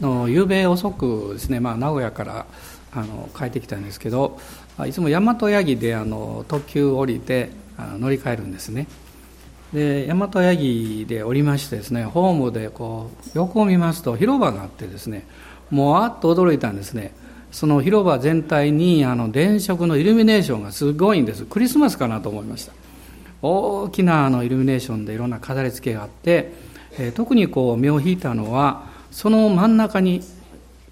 の夕べ遅くですね、まあ、名古屋からあの帰ってきたんですけどいつも大和八木であの特急降りて乗り換えるんですね。で大和八木で降りましてですねホームでこう横を見ますと広場があってですねもうあっと驚いたんですね。その広場全体にあの電飾のイルミネーションがすごいんです。クリスマスかなと思いました。大きなあのイルミネーションでいろんな飾り付けがあって、えー、特にこう目を引いたのはその真ん中に、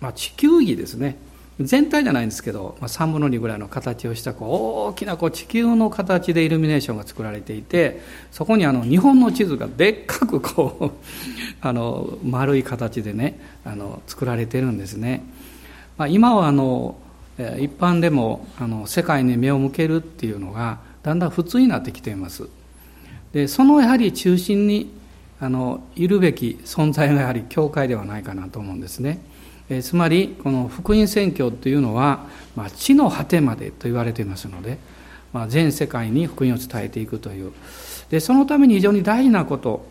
まあ、地球儀ですね。全体じゃないんですけど、まあ、3分の2ぐらいの形をしたこう大きなこう地球の形でイルミネーションが作られていてそこにあの日本の地図がでっかくこう あの丸い形でねあの作られてるんですね、まあ、今はあの一般でもあの世界に目を向けるっていうのがだんだん普通になってきています。でそのやはり中心にあのいるべき存在がやはり教会ではないかなと思うんですね。えつまりこの福音宣教というのは、まあ、地の果てまでと言われていますので、まあ、全世界に福音を伝えていくというでそのために非常に大事なこと、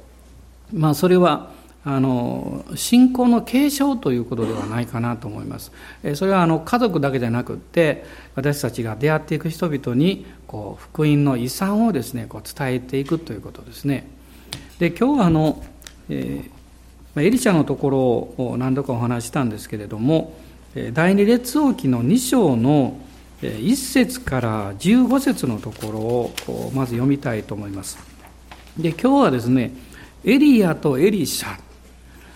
まあ、それはあの信仰の継承ということではないかなと思います。それはあの家族だけじゃなくって私たちが出会っていく人々にこう福音の遺産をですねこう伝えていくということですね。で今日はあの、えー、エリシャのところを何度かお話したんですけれども第二列王記の2章の1節から15節のところをまず読みたいと思います。で今日はですねエリアとエリシャ、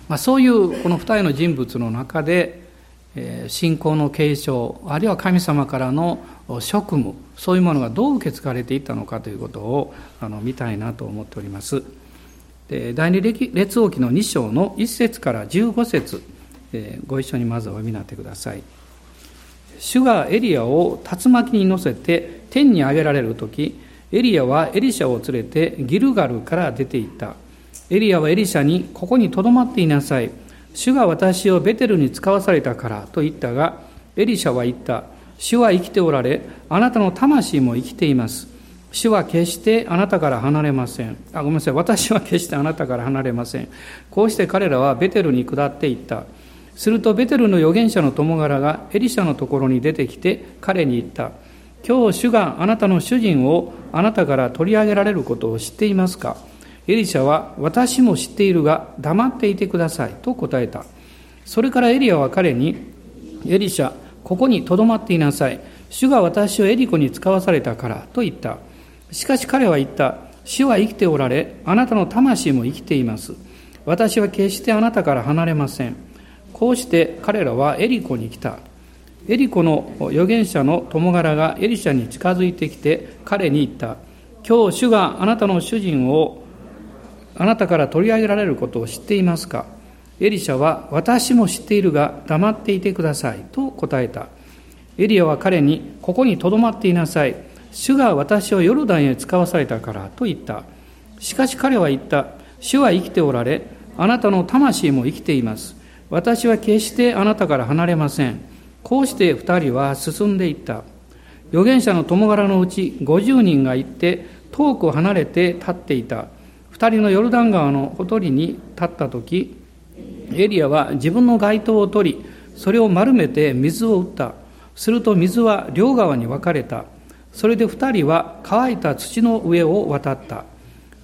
まあ、そういうこの2人の人物の中で信仰の継承あるいは神様からの職務そういうものがどう受け継がれていったのかということをあの見たいなと思っております。第二列王記の2章の1節から15節ご一緒にまずお読みになってください。主がエリアを竜巻に乗せて天に上げられる時エリアはエリシャを連れてギルガルから出て行った。エリアはエリシャにここにとどまっていなさい。主が私をベテルに使わされたからと言ったがエリシャは言った。主は生きておられあなたの魂も生きています。主は決してあなたから離れません。あ、ごめんなさい。私は決してあなたから離れません。こうして彼らはベテルに下っていった。するとベテルの預言者の友柄がエリシャのところに出てきて彼に言った。今日主があなたの主人をあなたから取り上げられることを知っていますか？エリシャは私も知っているが黙っていてくださいと答えた。それからエリアは彼にエリシャ、ここにとどまっていなさい。主が私をエリコに使わされたからと言った。しかし彼は言った。主は生きておられ、あなたの魂も生きています。私は決してあなたから離れません。こうして彼らはエリコに来た。エリコの預言者の友柄がエリシャに近づいてきて彼に言った。今日主があなたの主人をあなたから取り上げられることを知っていますか？エリシャは私も知っているが黙っていてくださいと答えた。エリアは彼にここにとどまっていなさい。主が私をヨルダンへ使わされたからと言った。しかし彼は言った。主は生きておられ、あなたの魂も生きています。私は決してあなたから離れません。こうして二人は進んでいった。預言者の友柄のうち50人が行って遠く離れて立っていた。二人のヨルダン川のほとりに立った時、エリアは自分の街灯を取り、それを丸めて水を打った。すると水は両側に分かれた。それで二人は乾いた土の上を渡った。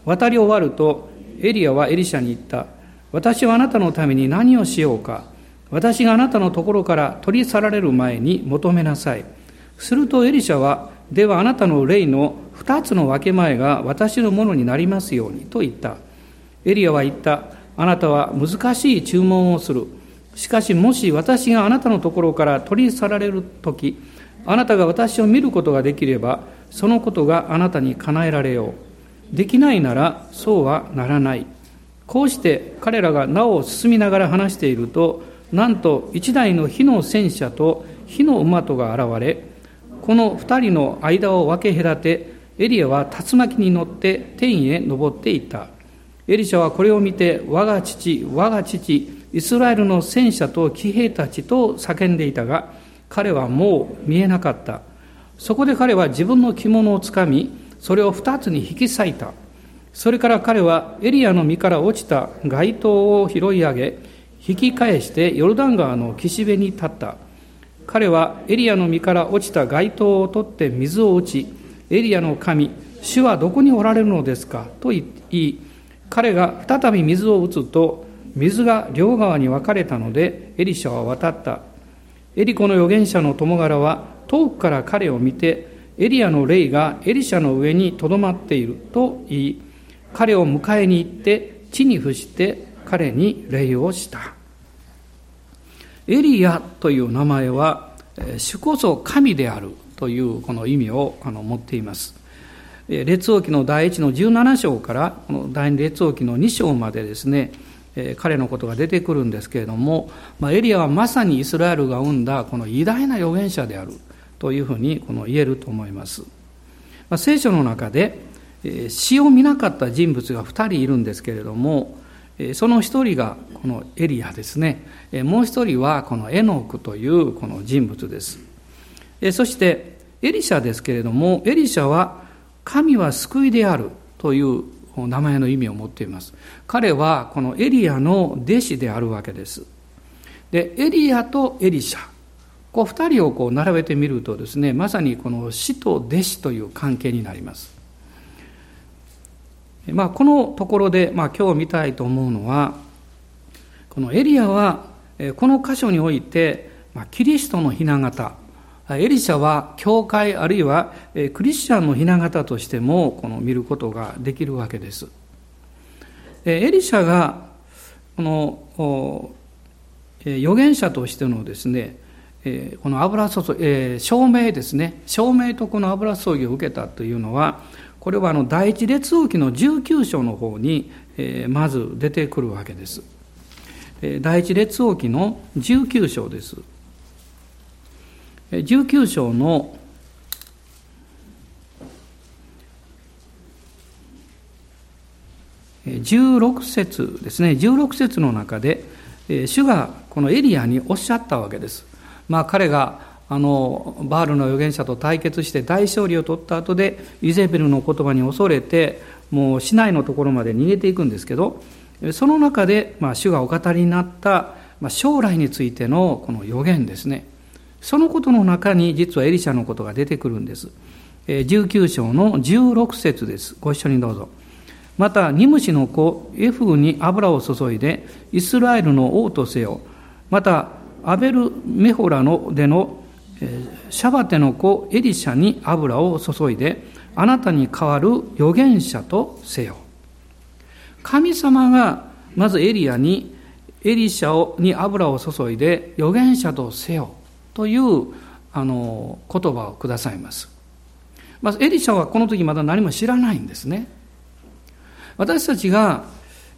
渡り終わると、エリアはエリシャに言った。私はあなたのために何をしようか。私があなたのところから取り去られる前に求めなさい。するとエリシャは、ではあなたの霊の二つの分け前が私のものになりますようにと言った。エリアは言った。あなたは難しい注文をする。しかしもし私があなたのところから取り去られるとき、あなたが私を見ることができれば、そのことがあなたに叶えられよう。できないなら、そうはならない。こうして彼らがなお進みながら話していると、なんと一台の火の戦車と火の馬とが現れ、この二人の間を分け隔て、エリアは竜巻に乗って天へ登っていった。エリシャはこれを見て、我が父、我が父、イスラエルの戦車と騎兵たちと叫んでいたが、彼はもう見えなかった。そこで彼は自分の着物をつかみ、それを二つに引き裂いた。それから彼はエリアの実から落ちた街灯を拾い上げ、引き返してヨルダン川の岸辺に立った彼はエリアの身から落ちた街灯を取って水を打ちエリアの神主はどこにおられるのですか？と言い彼が再び水を打つと水が両側に分かれたのでエリシャは渡ったエリコの預言者の友柄は遠くから彼を見てエリアの霊がエリシャの上にとどまっていると言い彼を迎えに行って地に伏して彼に礼をした。エリアという名前は主こそ神であるというこの意味を持っています。列王記の第1の17章からこの第2列王記の2章までですね彼のことが出てくるんですけれども、まあ、エリアはまさにイスラエルが生んだこの偉大な預言者であるというふうにこの言えると思います、まあ、聖書の中で死を見なかった人物が2人いるんですけれどもその1人がこのエリアですね。もう1人はこのエノクというこの人物です。そしてエリシャですけれどもエリシャは神は救いであるという名前の意味を持っています。彼はこのエリアの弟子であるわけです。でエリアとエリシャ。こう2人をこう並べてみるとですねまさにこの死と弟子という関係になります。まあ、このところで、まあ、今日見たいと思うのはこのエリアはこの箇所において、まあ、キリストの雛形。エリシャは教会あるいはクリスチャンの雛形としてもこの見ることができるわけです。エリシャがこの預言者としてのですねこの油注ぎ証明ですね証明とこの油注ぎを受けたというのはこれはあの第一列王記の19章の方にまず出てくるわけです。第一列王記の19章です。19章の16節ですね16節の中で主がこのエリアにおっしゃったわけです。まあ、彼があのバールの預言者と対決して大勝利を取った後でイゼベルの言葉に恐れてもう市内のところまで逃げていくんですけどその中で、まあ、主がお語りになった、まあ、将来についてのこの予言ですねそのことの中に実はエリシャのことが出てくるんです。19章の16節です。ご一緒にどうぞ。また、ニムシの子、エフに油を注いで、イスラエルの王とせよ。また、アベルメホラのでのシャバテの子エリシャに油を注いで、あなたに代わる預言者とせよ。神様がまずエリアに、エリシャに油を注いで預言者とせよ。というあの言葉をくださいます。まずエリシャはこの時まだ何も知らないんですね。私たちが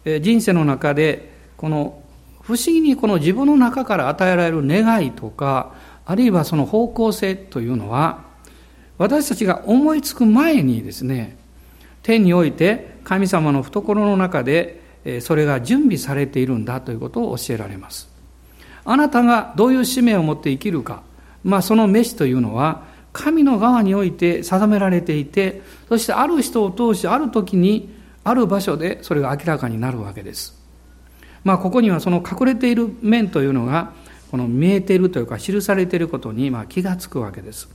人生の中でこの不思議にこの自分の中から与えられる願いとかあるいはその方向性というのは私たちが思いつく前にですね天において神様の懐の中でそれが準備されているんだということを教えられます。あなたがどういう使命を持って生きるか、まあ、その飯というのは神の側において定められていてそしてある人を通してある時にある場所でそれが明らかになるわけです。まあ、ここにはその隠れている面というのがこの見えているというか記されていることにま気がつくわけです。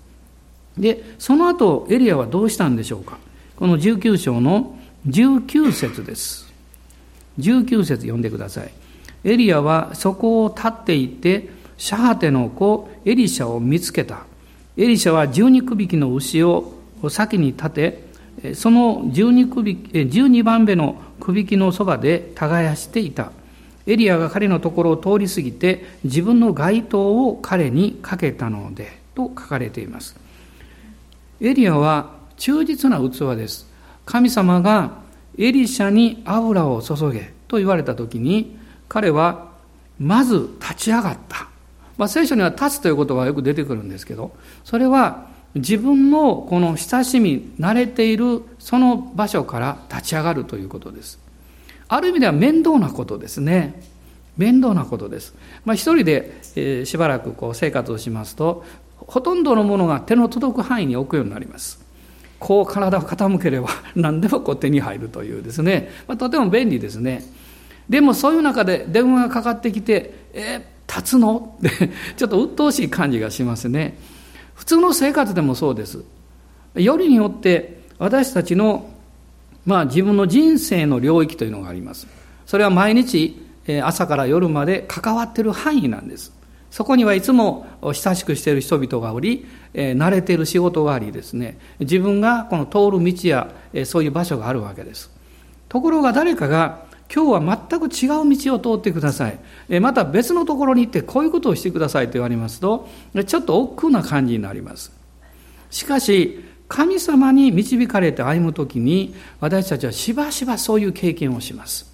でその後エリアはどうしたんでしょうかこの19章の19節です。19節読んでください。エリアはそこを立っていて、シャハテの子エリシャを見つけた。エリシャは十二首の牛を先に立て、その十二番目の首輝のそばで耕していた。エリアが彼のところを通り過ぎて、自分の街灯を彼にかけたので、と書かれています。エリアは忠実な器です。神様がエリシャに油を注げと言われたときに、彼はまず立ち上がった。まあ、聖書には立つという言葉がよく出てくるんですけど、それは自分のこの親しみ、慣れているその場所から立ち上がるということです。ある意味では面倒なことですね。面倒なことです。まあ、一人で、えー、しばらくこう生活をしますと、ほとんどのものが手の届く範囲に置くようになります。こう体を傾ければ何でもこう手に入るというですね、まあ、とても便利ですね。でもそういう中で電話がかかってきて、えー、立つの？ってちょっと鬱陶しい感じがしますね。普通の生活でもそうです。よりによって私たちの、まあ、自分の人生の領域というのがあります。それは毎日朝から夜まで関わっている範囲なんです。そこにはいつも親しくしている人々がおり、慣れている仕事がありですね、自分がこの通る道やそういう場所があるわけです。ところが誰かが今日は全く違う道を通ってください。また別のところに行ってこういうことをしてくださいと言われますと、ちょっと億劫な感じになります。しかし、神様に導かれて歩むときに、私たちはしばしばそういう経験をします。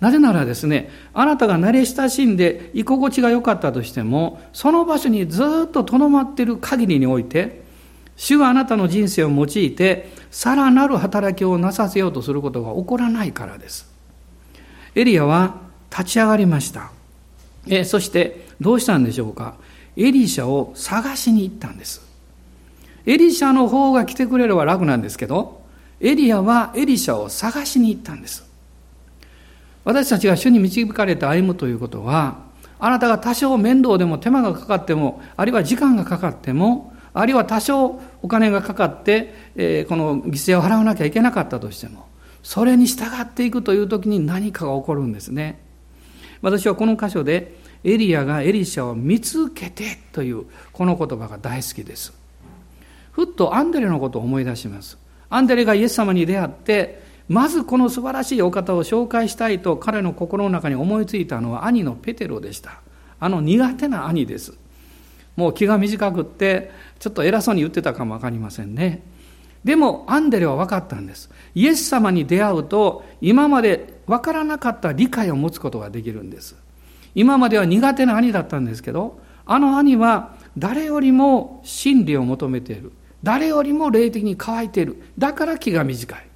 なぜならですね、あなたが慣れ親しんで居心地が良かったとしても、その場所にずっととどまっている限りにおいて、主はあなたの人生を用いて、さらなる働きをなさせようとすることが起こらないからです。エリアは立ち上がりました。えそしてどうしたんでしょうか？エリシャを探しに行ったんです。エリシャの方が来てくれれば楽なんですけど、エリアはエリシャを探しに行ったんです。私たちが主に導かれて歩むということは、あなたが多少面倒でも手間がかかっても、あるいは時間がかかっても、あるいは多少お金がかかって、えー、この犠牲を払わなきゃいけなかったとしても、それに従っていくという時に何かが起こるんですね。私はこの箇所で、エリアがエリシャを見つけてというこの言葉が大好きです。ふっとアンデレのことを思い出します。アンデレがイエス様に出会って、まずこの素晴らしいお方を紹介したいと彼の心の中に思いついたのは兄のペテロでした。あの苦手な兄です。もう気が短くって、ちょっと偉そうに言ってたかもわかりませんね。でもアンデレは分かったんです。イエス様に出会うと、今まで分からなかった理解を持つことができるんです。今までは苦手な兄だったんですけど、あの兄は誰よりも真理を求めている。誰よりも霊的に乾いている。だから気が短い。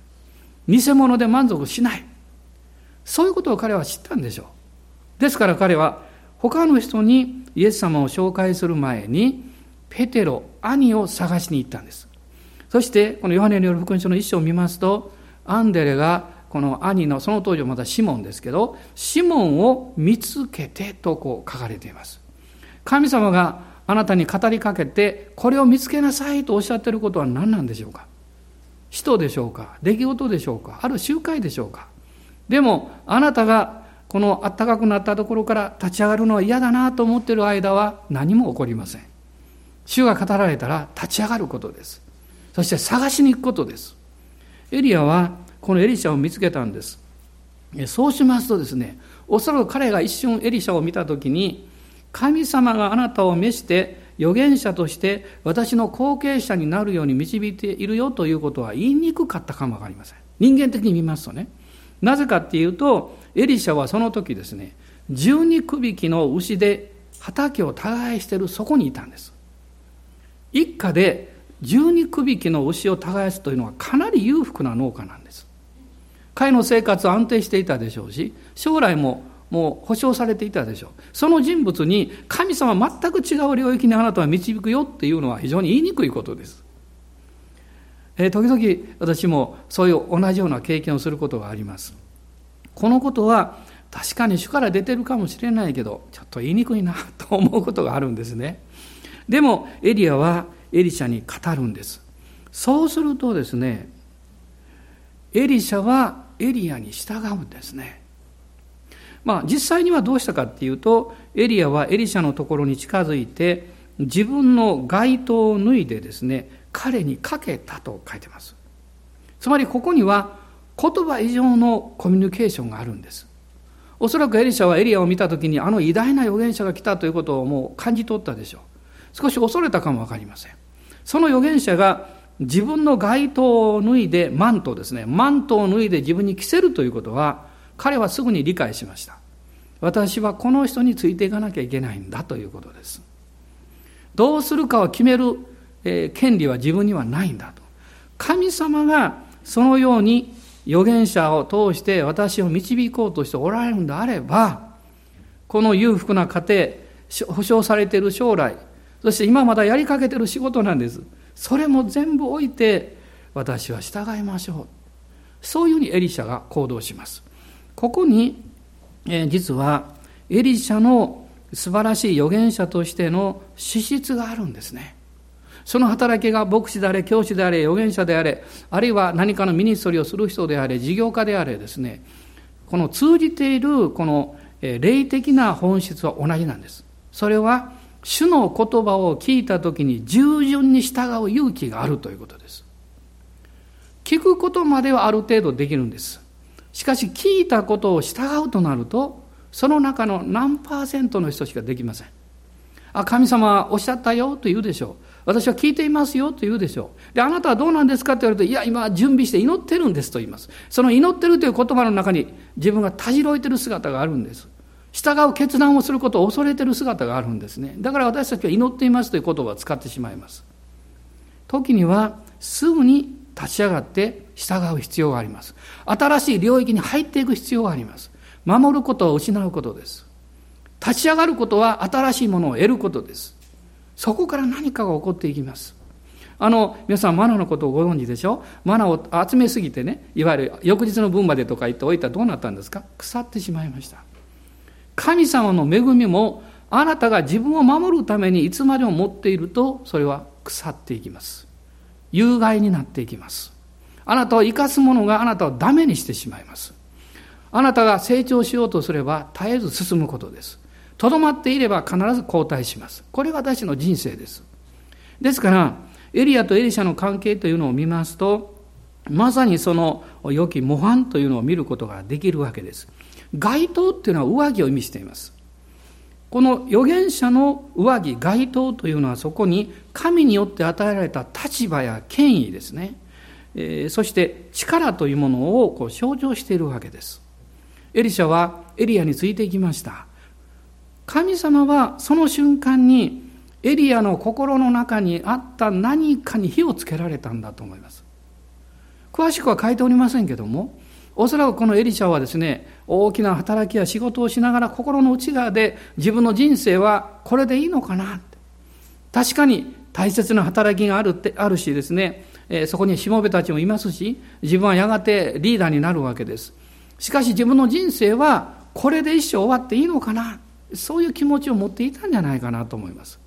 偽物で満足しない。そういうことを彼は知ったんでしょう。ですから彼は他の人にイエス様を紹介する前に、ペテロ、兄を探しに行ったんです。そして、このヨハネによる福音書の一章を見ますと、アンデレがこの兄の、その当時はまだシモンですけど、シモンを見つけてとこう書かれています。神様があなたに語りかけて、これを見つけなさいとおっしゃっていることは何なんでしょうか？人でしょうか？出来事でしょうか？ある集会でしょうか？でも、あなたがこの暖かくなったところから立ち上がるのは嫌だなと思っている間は何も起こりません。主が語られたら立ち上がることです。そして探しに行くことです。エリアはこのエリシャを見つけたんです。そうしますとですね、おそらく彼が一瞬エリシャを見たときに、神様があなたを召して預言者として私の後継者になるように導いているよということは言いにくかったかもわかりません。人間的に見ますとね。なぜかっていうと、エリシャはその時ですね、十二区引きの牛で畑を耕しているそこにいたんです。一家で十二区引きの牛を耕すというのはかなり裕福な農家なんです。彼の生活は安定していたでしょうし、将来ももう保証されていたでしょう。その人物に神様全く違う領域にあなたは導くよっていうのは非常に言いにくいことです。えー、時々私もそういう同じような経験をすることがあります。このことは確かに主から出てるかもしれないけど、ちょっと言いにくいなと思うことがあるんですね。でもエリアはエリシャに語るんです。そうするとですね、エリシャはエリアに従うんですね。まあ、実際にはどうしたかっていうと、エリアはエリシャのところに近づいて、自分の街灯を脱いでですね、彼にかけたと書いてます。つまりここには言葉以上のコミュニケーションがあるんです。おそらくエリシャはエリアを見たときにあの偉大な預言者が来たということをもう感じ取ったでしょう。少し恐れたかもわかりません。その預言者が自分の街灯を脱いで、マントですね、マントを脱いで自分に着せるということは、彼はすぐに理解しました。私はこの人についていかなきゃいけないんだということです。どうするかを決める、権利は自分にはないんだと。神様がそのように預言者を通して私を導こうとしておられるんであれば、この裕福な家庭、保証されている将来、そして今まだやりかけてる仕事なんです。それも全部置いて、私は従いましょう。そういうふうにエリシャが行動します。ここにえー、実はエリシャの素晴らしい預言者としての資質があるんですね。その働きが牧師であれ、教師であれ、預言者であれ、あるいは何かのミニストリーをする人であれ、事業家であれですね、この通じているこの霊的な本質は同じなんです。それは、主の言葉を聞いた時に従順に従う勇気があるということです。聞くことまではある程度できるんです。しかし聞いたことを従うとなると、その中の何パーセントの人しかできません。あ、神様おっしゃったよと言うでしょう。私は聞いていますよと言うでしょう。で、あなたはどうなんですかって言われると、いや、今準備して祈ってるんですと言います。その祈ってるという言葉の中に自分がたじろいてる姿があるんです。従う決断をすることを恐れてる姿があるんですね。だから私たちは祈っていますという言葉を使ってしまいます。時にはすぐに立ち上がって従う必要があります。新しい領域に入っていく必要があります。守ることを失うことです。立ち上がることは新しいものを得ることです。そこから何かが起こっていきます。あの、皆さんマナのことをご存知でしょ？マナを集めすぎてね、いわゆる翌日の分までとか言っておいたらどうなったんですか？腐ってしまいました。神様の恵みもあなたが自分を守るためにいつまでも持っていると、それは腐っていきます。有害になっていきます。あなたを生かすものがあなたをダメにしてしまいます。あなたが成長しようとすれば絶えず進むことです。とどまっていれば必ず交代します。これが私の人生です。ですから、エリアとエリシャの関係というのを見ますと、まさにその良き模範というのを見ることができるわけです。街灯っていうのは上着を意味しています。この預言者の上着、街灯というのはそこに神によって与えられた立場や権威ですね。えー、そして力というものをこう象徴しているわけです。エリシャはエリアについていきました。神様はその瞬間にエリアの心の中にあった何かに火をつけられたんだと思います。詳しくは書いておりませんけども、おそらくこのエリシャはですね、大きな働きや仕事をしながら心の内側で自分の人生はこれでいいのかな確かに大切な働きがあるってあるしですね、えそこにしもべたちもいますし、自分はやがてリーダーになるわけです。しかし自分の人生はこれで一生終わっていいのかなそういう気持ちを持っていたんじゃないかなと思います。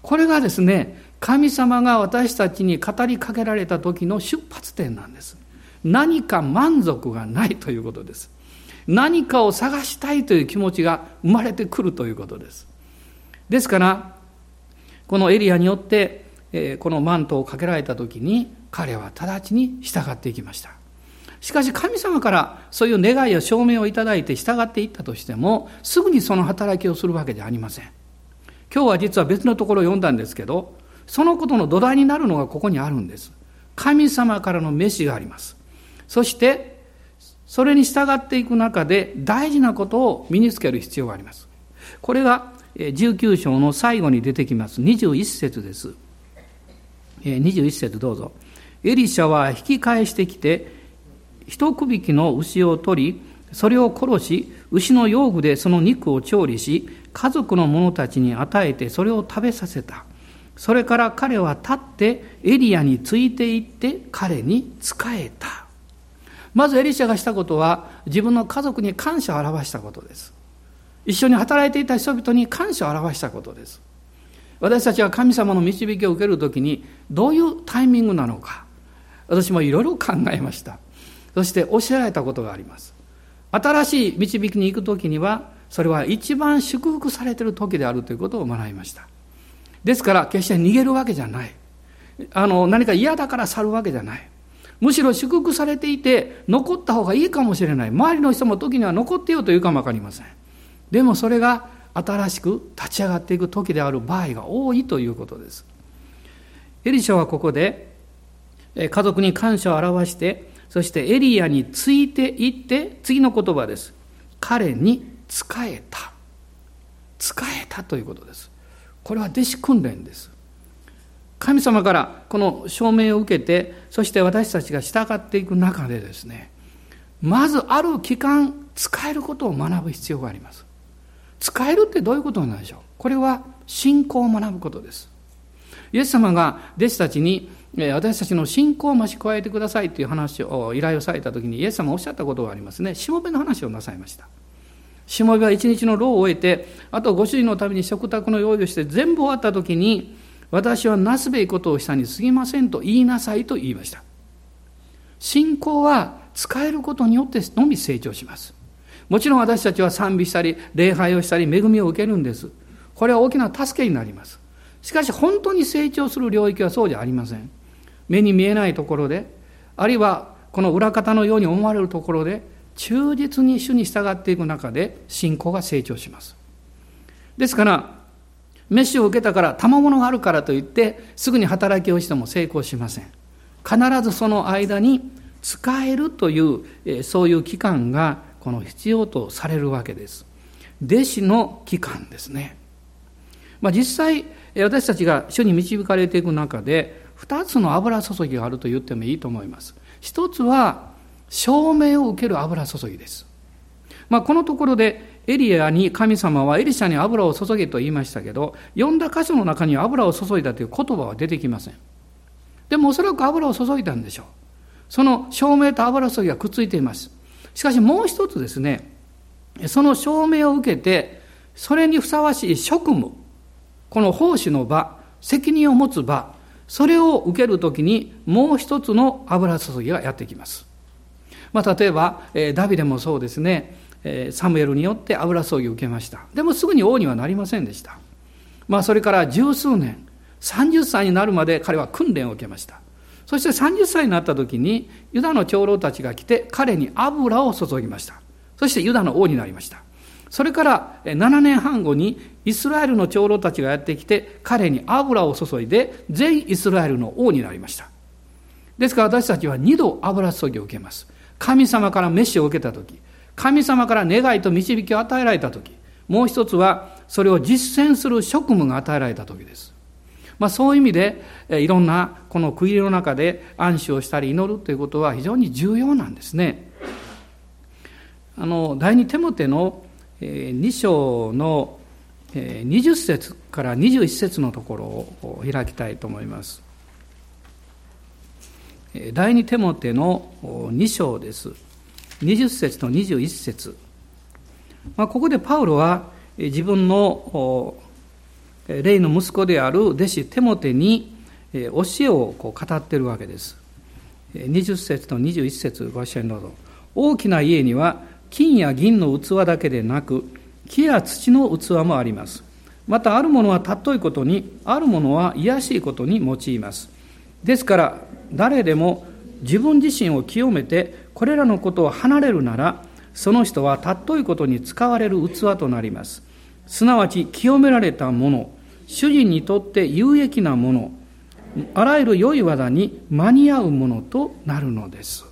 これがですね、神様が私たちに語りかけられた時の出発点なんです。何か満足がないということです。何かを探したいという気持ちが生まれてくるということです。ですから、このエリアによって、このマントをかけられた時に、彼は直ちに従っていきました。しかし神様からそういう願いや証明をいただいて従っていったとしても、すぐにその働きをするわけではありません。今日は実は別のところを読んだんですけど、そのことの土台になるのがここにあるんです。神様からの飯があります。そして、それに従っていく中で大事なことを身につける必要があります。これが19章の最後に出てきます。21節です。21節どうぞ。エリシャは引き返してきて、一区引きの牛を取り、それを殺し、牛の用具でその肉を調理し、家族の者たちに与えてそれを食べさせた。それから彼は立ってエリアについていって彼に仕えた。まずエリシャがしたことは自分の家族に感謝を表したことです。一緒に働いていた人々に感謝を表したことです。私たちは神様の導きを受けるときにどういうタイミングなのか、私もいろいろ考えました。そして教えられたことがあります。新しい導きに行く時には、それは一番祝福されている時であるということを学びました。ですから、決して逃げるわけじゃない。あの、何か嫌だから去るわけじゃない。むしろ祝福されていて、残った方がいいかもしれない。周りの人も時には残ってよというかもわかりません。でもそれが新しく立ち上がっていく時である場合が多いということです。エリシャはここで、家族に感謝を表して、そしてエリアについていって、次の言葉です。彼に仕えた。仕えたということです。これは弟子訓練です。神様からこの証明を受けて、そして私たちが従っていく中でですね、まずある期間、使えることを学ぶ必要があります。使えるってどういうことなんでしょう？これは信仰を学ぶことです。イエス様が弟子たちに私たちの信仰を増し加えてくださいという話を依頼をされた時にイエス様おっしゃったことがありますねしもべの話をなさいましたしもべは一日の労を終えて、あとご主人のために食卓の用意をして全部終わった時に、私はなすべきことをしたに過ぎませんと言いなさいと言いました。信仰は使えることによってのみ成長します。もちろん私たちは賛美したり、礼拝をしたり、恵みを受けるんです。これは大きな助けになります。しかし本当に成長する領域はそうじゃありません。目に見えないところで、あるいはこの裏方のように思われるところで、忠実に主に従っていく中で信仰が成長します。ですから、飯を受けたから、賜物があるからといって、すぐに働きをしても成功しません。必ずその間に使えるという、そういう期間がこの必要とされるわけです。弟子の期間ですね。まあ、実際、私たちが主に導かれていく中で、二つの油注ぎがあると言ってもいいと思います。一つは、証明を受ける油注ぎです。まあ、このところで、エリアに神様はエリシャに油を注げと言いましたけど、読んだ箇所の中に油を注いだという言葉は出てきません。でもおそらく油を注いだんでしょう。その証明と油注ぎがくっついています。しかしもう一つですね、その証明を受けて、それにふさわしい職務、この奉仕の場、責任を持つ場、それを受けるときにもう一つの油注ぎがやってきます。まあ、例えば、えダビデもそうですね、サムエルによって油注ぎを受けました。でもすぐに王にはなりませんでした。まあ、それから十数年、30歳になるまで彼は訓練を受けました。そして30歳になった時に、ユダの長老たちが来て、彼に油を注ぎました。そしてユダの王になりました。それから7年半後にイスラエルの長老たちがやってきて、彼に油を注いで、全イスラエルの王になりました。ですから私たちは2度油注ぎを受けます。神様から飯を受けたとき、神様から願いと導きを与えられたとき、もう一つはそれを実践する職務が与えられたときです。まあ、そういう意味でいろんなこの区切りの中で暗視をしたり祈るということは非常に重要なんですね。あの第二テモテの2章の20節から21節のところを開きたいと思います。第二テモテの2章です。20節と21節まあ、ここでパウロは自分の霊の息子である弟子テモテに教えをこう語っているわけです。20節と21節ご一緒にどうぞ。大きな家には金や銀の器だけでなく、木や土の器もあります。またあるものは尊いことに、あるものは卑しいことに用います。ですから、誰でも自分自身を清めて、これらのことを離れるなら、その人は尊いことに使われる器となります。すなわち、清められたもの、主人にとって有益なもの、あらゆる良い技に間に合うものとなるのです。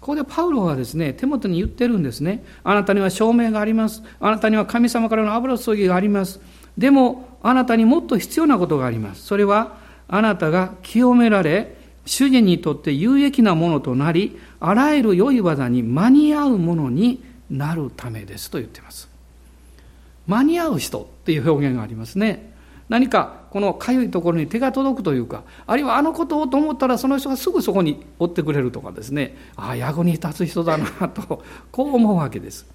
ここでパウロはですね、手元に言ってるんですね。あなたには証明があります。あなたには神様からの油注ぎがあります。でも、あなたにもっと必要なことがあります。それは、あなたが清められ、主人にとって有益なものとなり、あらゆる良い技に間に合うものになるためですと言っています。間に合う人っていう表現がありますね。何かこのかゆいところに手が届くというか、あるいはあのことをと思ったらその人がすぐそこに追ってくれるとかですね、ああ、役に立つ人だなと、こう思うわけです。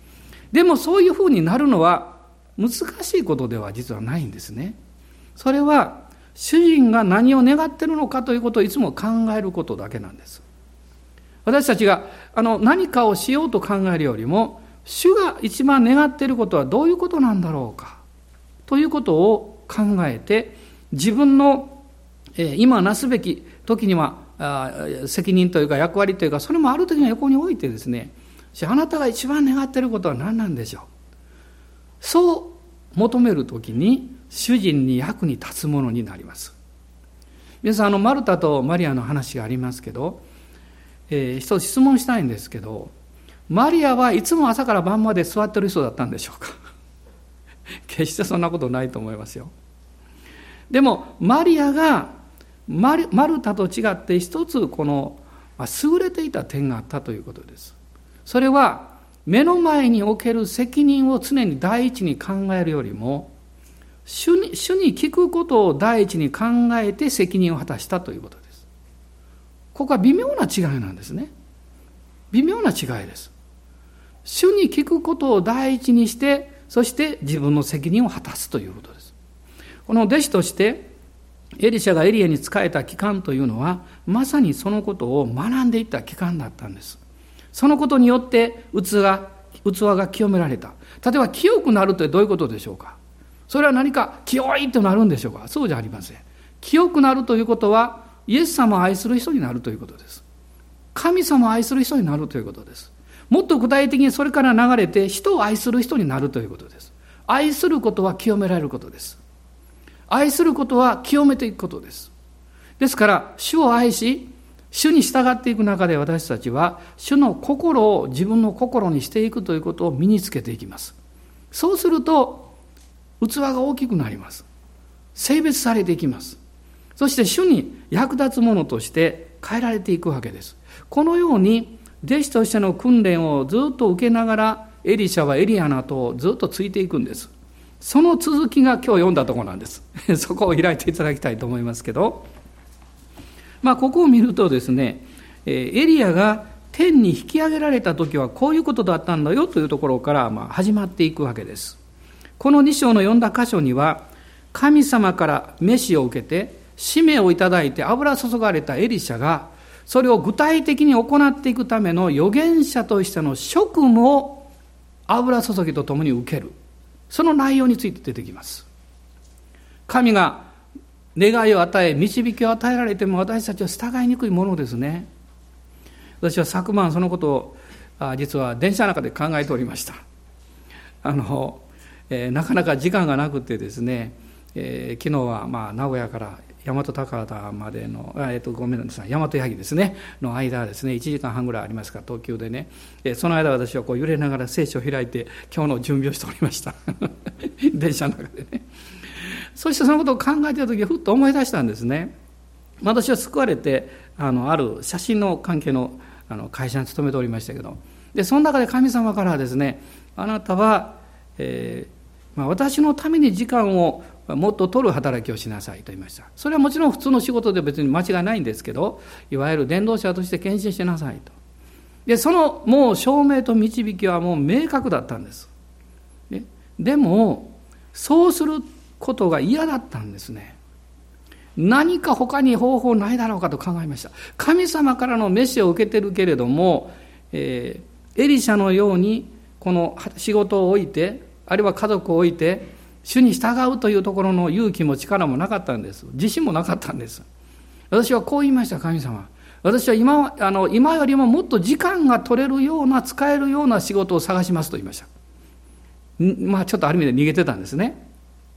でもそういうふうになるのは難しいことでは実はないんですね。それは主人が何を願ってるのかということをいつも考えることだけなんです。私たちがあの何かをしようと考えるよりも、主が一番願っていることはどういうことなんだろうかということを考えて自分の今なすべき時には責任というか役割というかそれもある時の横に置いてですねあなたが一番願っていることは何なんでしょうそう求める時に主人に役に立つものになります皆さんあのマルタとマリアの話がありますけど、えー、一つ質問したいんですけどマリアはいつも朝から晩まで座ってる人だったんでしょうか？決してそんなことないと思いますよ。でも、マリアがマルタと違って一つこの優れていた点があったということです。それは目の前における責任を常に第一に考えるよりも主に主に聞くことを第一に考えて責任を果たしたということです。ここは微妙な違いなんですね。微妙な違いです。主に聞くことを第一にしてそして自分の責任を果たすということですこの弟子としてエリシャがエリアに仕えた期間というのはまさにそのことを学んでいった期間だったんですそのことによって器器が清められた例えば清くなるってどういうことでしょうか？それは何か清いとなるんでしょうか？そうじゃありません。清くなるということはイエス様を愛する人になるということです。神様を愛する人になるということです。もっと具体的にそれから流れて人を愛する人になるということです。愛することは清められることです。愛することは清めていくことです。ですから主を愛し主に従っていく中で私たちは主の心を自分の心にしていくということを身につけていきます。そうすると器が大きくなります。性別されていきます。そして主に役立つものとして変えられていくわけです。このように弟子としての訓練をずっと受けながらエリシャはエリアナとずっとついていくんです。その続きが今日読んだところなんです。そこを開いていただきたいと思いますけど。まあここを見るとですねエリアが天に引き上げられた時はこういうことだったんだよというところからまあ始まっていくわけです。この2章の読んだ箇所には神様から飯を受けて使命をいただいて油注がれたエリシャがそれを具体的に行っていくための預言者としての職務を油注ぎとともに受ける。その内容について出てきます。神が願いを与え、導きを与えられても私たちは従いにくいものですね。私は昨晩そのことを実は電車の中で考えておりました。あの、えー、なかなか時間がなくてですね、えー、昨日はまあ名古屋から大和高田までの、えっと、ごめんなさい、大和八木ですね、の間ですね、1時間半ぐらいありますか、東京でね、えその間私はこう揺れながら聖書を開いて、今日の準備をしておりました。電車の中でね。そしてそのことを考えている時ふっと思い出したんですね。私は救われて、あの、ある写真の関係のあの会社に勤めておりましたけど、で、その中で神様からですね、あなたは、えーまあ、私のために時間をもっと取る働きをしなさいと言いました。それはもちろん普通の仕事で別に間違いないんですけど、いわゆる伝道者として献身しなさいと。で、そのもう証明と導きはもう明確だったんです。ででも、そうすることが嫌だったんですね。何か他に方法ないだろうかと考えました。神様からの召しを受けてるけれども、えー、エリシャのようにこの仕事を置いて、あるいは家族を置いて、主に従うというところの勇気も力もなかったんです。自信もなかったんです。私はこう言いました、神様。私は今あの今よりももっと時間が取れるような、使えるような仕事を探しますと言いました。まあちょっとある意味で逃げてたんですね。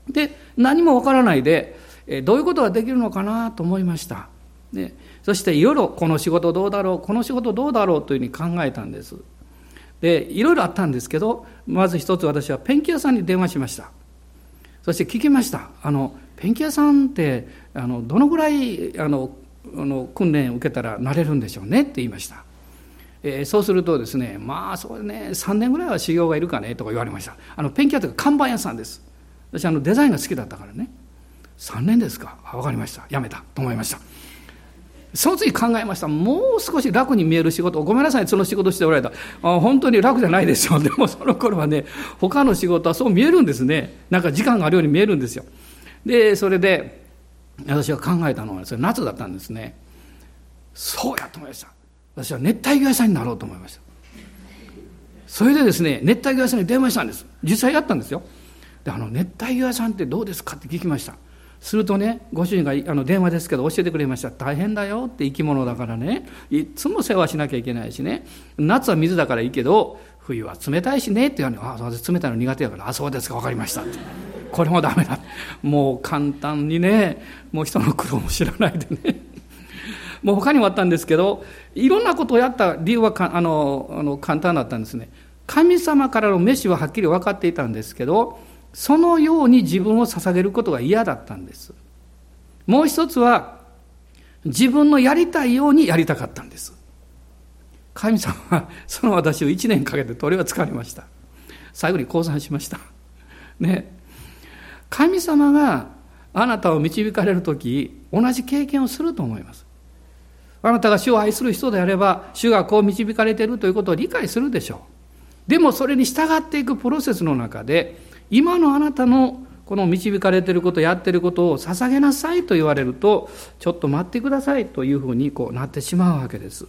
で、何もわからないで、どういうことができるのかなと思いました。でそしていろいろこの仕事どうだろう、この仕事どうだろうというふうに考えたんです。で、いろいろあったんですけど、まず一つ私はペンキ屋さんに電話しました。そして聞きました。あのペンキ屋さんってあのどのぐらいあのあの訓練を受けたらなれるんでしょうね？って言いました、えー、そうするとですねまあそうね3年ぐらいは修行がいるかね？とか言われました。あのペンキ屋というか看板屋さんです。私あのデザインが好きだったからね。3年ですか？分かりました。やめた。と思いました。その次考えました。もう少し楽に見える仕事。ごめんなさい、その仕事しておられた。あ本当に楽じゃないですよ。でもその頃はね、他の仕事はそう見えるんですね。なんか時間があるように見えるんですよ。で、それで、私が考えたのは、それ夏だったんですね。そうやと思いました。私は熱帯魚屋さんになろうと思いました。それでですね、熱帯魚屋さんに電話したんです。実際やったんですよ。で、あの、熱帯魚屋さんってどうですかって聞きました。するとねご主人があの電話ですけど教えてくれました。大変だよ。って生き物だからね。いつも世話しなきゃいけないしね。夏は水だからいいけど冬は冷たいしね。って言われて「あそうです。冷たいの苦手やから。あそうですか。分かりました」って。これもダメだ。もう簡単にね。もう人の苦労も知らないでね。もう他にもあったんですけどいろんなことをやった理由はあのあの簡単だったんですね。神様からの飯ははっきり分かっていたんですけどそのように自分を捧げることが嫌だったんです。もう一つは、自分のやりたいようにやりたかったんです。神様はその私を一年かけて鳥は疲れました。最後に降参しました。ね。神様があなたを導かれるとき、同じ経験をすると思います。あなたが主を愛する人であれば、主がこう導かれているということを理解するでしょう。でもそれに従っていくプロセスの中で、今のあなたのこの導かれてること、やってることを捧げなさいと言われると、ちょっと待ってくださいというふうにこうなってしまうわけです。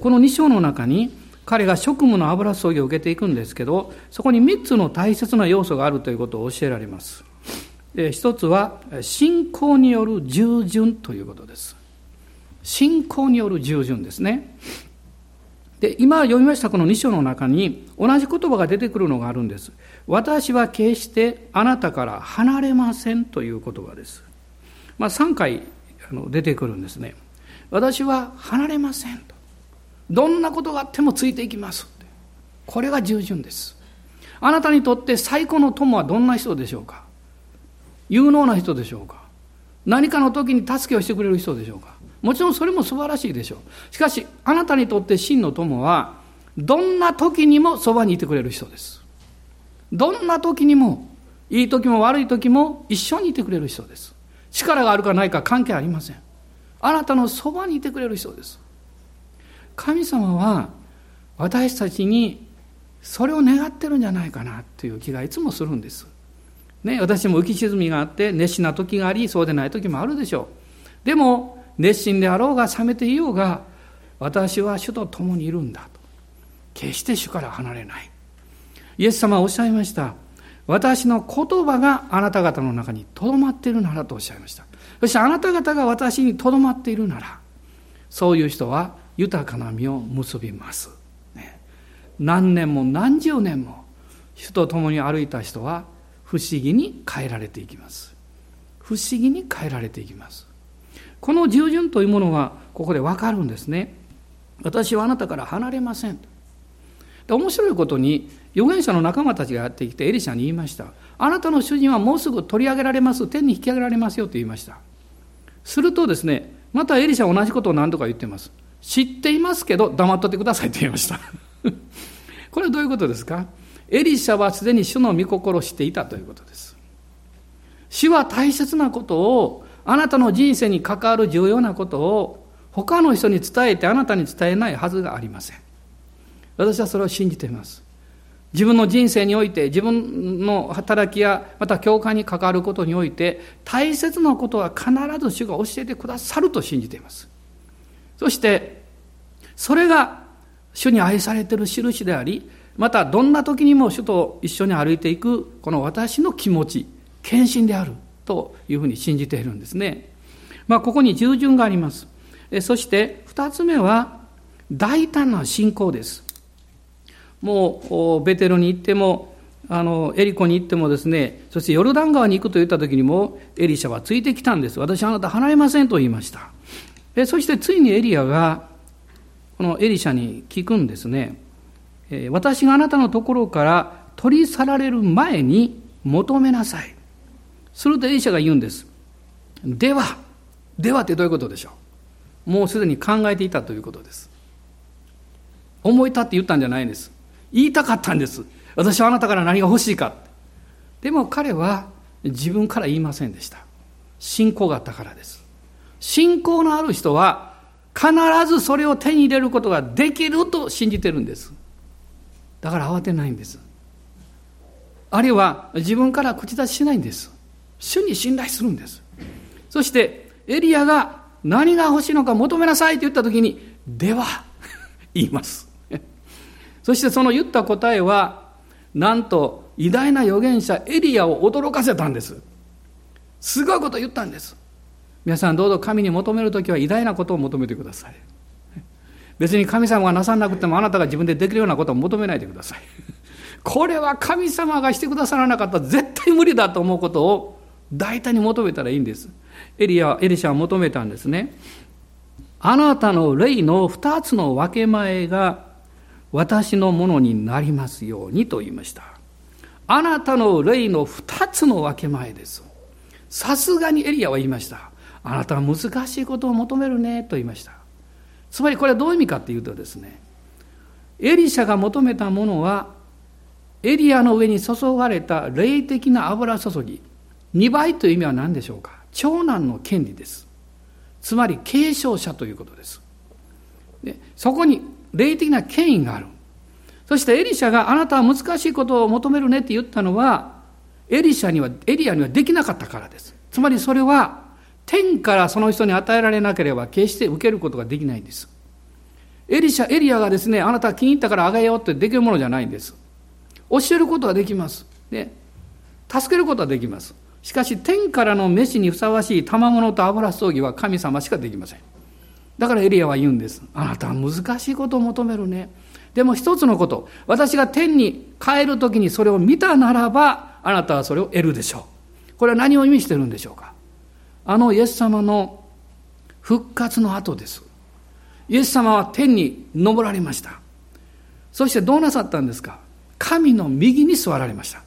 この2章の中に、彼が職務の油注ぎを受けていくんですけど、そこに3つの大切な要素があるということを教えられます。一つは、信仰による従順ということです。信仰による従順ですね。で、今読みましたこの2章の中に同じ言葉が出てくるのがあるんです。私は決してあなたから離れませんという言葉です。まあ3回出てくるんですね。私は離れませんと。どんなことがあってもついていきます。これが従順です。あなたにとって最高の友はどんな人でしょうか有能な人でしょうか何かの時に助けをしてくれる人でしょうかもちろんそれも素晴らしいでしょう。しかし、あなたにとって真の友は、どんな時にもそばにいてくれる人です。どんな時にも、いい時も悪い時も一緒にいてくれる人です。力があるかないか関係ありません。あなたのそばにいてくれる人です。神様は私たちにそれを願ってるんじゃないかなという気がいつもするんです。ね、私も浮き沈みがあって熱心な時がありそうでない時もあるでしょう。でも熱心であろうが冷めていようが私は主と共にいるんだと。決して主から離れない。イエス様はおっしゃいました。私の言葉があなた方の中にとどまっているならとおっしゃいました。そしてあなた方が私にとどまっているならそういう人は豊かな実を結びます、ね、何年も何十年も主と共に歩いた人は不思議に変えられていきます。不思議に変えられていきます。この従順というものがここで分かるんですね。私はあなたから離れません。で面白いことに預言者の仲間たちがやってきてエリシャに言いました。あなたの主人はもうすぐ取り上げられます。天に引き上げられますよと言いました。するとですね、またエリシャは同じことを何度か言ってます。知っていますけど黙っとってくださいと言いました。これはどういうことですか？エリシャはすでに主の御心を知っていたということです。主は大切なことをあなたの人生に関わる重要なことを他の人に伝えてあなたに伝えないはずがありません。私はそれを信じています。自分の人生において、自分の働きや、また教会に関わることにおいて、大切なことは必ず主が教えてくださると信じています。そして、それが主に愛されている印であり、またどんな時にも主と一緒に歩いていく、この私の気持ち、献身である。というふうに信じているんですね。まあ、ここに従順があります。そして二つ目は大胆な信仰です。もうベテロに行ってもあのエリコに行ってもですねそしてヨルダン川に行くと言った時にもエリシャはついてきたんです私あなた離れませんと言いましたそしてついにエリアがこのエリシャに聞くんですね私があなたのところから取り去られる前に求めなさいするとエリシャが言うんです。では、ではってどういうことでしょう？もうすでに考えていたということです。思い立って言ったんじゃないんです。言いたかったんです。私はあなたから何が欲しいか。でも彼は自分から言いませんでした。信仰があったからです。信仰のある人は必ずそれを手に入れることができると信じてるんです。だから慌てないんです。あるいは自分から口出ししないんです。主に信頼するんです。そして、エリアが何が欲しいのか求めなさいと言ったときに、では、言います。そしてその言った答えは、なんと偉大な預言者エリアを驚かせたんです。すごいこと言ったんです。皆さんどうぞ神に求めるときは偉大なことを求めてください。別に神様がなさなくてもあなたが自分でできるようなことを求めないでください。これは神様がしてくださらなかったら絶対無理だと思うことを大胆に求めたらいいんです。エリア、エリシャは求めたんですね。あなたの霊の二つの分け前が私のものになりますようにと言いました。あなたの霊の二つの分け前です。さすがにエリアは言いました。あなたは難しいことを求めるねと言いました。つまりこれはどういう意味かっていうとですね、エリシャが求めたものは、エリアの上に注がれた霊的な油注ぎ、2倍という意味は何でしょうか？長男の権利です。つまり継承者ということです。でそこに霊的な権威がある。そしてエリシャがあなたは難しいことを求めるねって言ったのは、エリシャには、エリアにはできなかったからです。つまりそれは、天からその人に与えられなければ決して受けることができないんです。エリシャ、エリアがですね、あなた気に入ったからあげようってできるものじゃないんです。教えることはできます。ね。助けることはできます。しかし、天からの飯にふさわしい賜物と油葬儀は神様しかできません。だからエリアは言うんです。あなたは難しいことを求めるね。でも一つのこと、私が天に帰るときにそれを見たならば、あなたはそれを得るでしょう。これは何を意味してるんでしょうかあのイエス様の復活の後です。イエス様は天に昇られました。そしてどうなさったんですか神の右に座られました。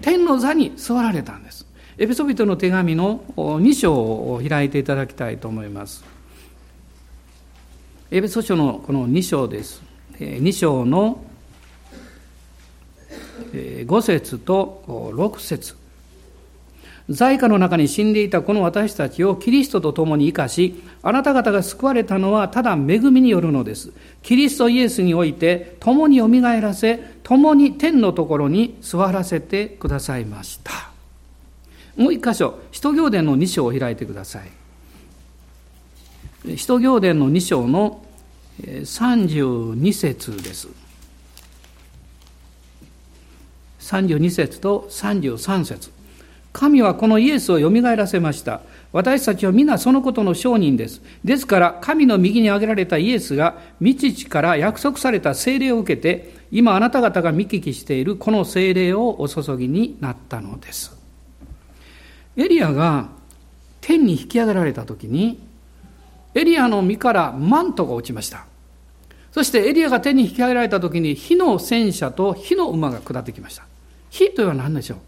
天の座に座られたんです。エペソビトの手紙の2章を開いていただきたいと思います。エペソ書のこの2章です。2章の5節と6節在家の中に死んでいたこの私たちをキリストと共に生かし、あなた方が救われたのはただ恵みによるのです。キリストイエスにおいて共によみがえらせ、共に天のところに座らせてくださいました。もう一箇所、使徒行伝の2章を開いてください。使徒行伝の2章の32節です。32節と33節神はこのイエスをよみがえらせました。私たちは皆そのことの証人です。ですから、神の右に挙げられたイエスが、未知から約束された聖霊を受けて、今あなた方が見聞きしているこの聖霊をお注ぎになったのです。エリアが天に引き上げられた時に、エリアの身からマントが落ちました。そしてエリアが天に引き上げられた時に火の戦車と火の馬が下ってきました。火というのは何でしょう？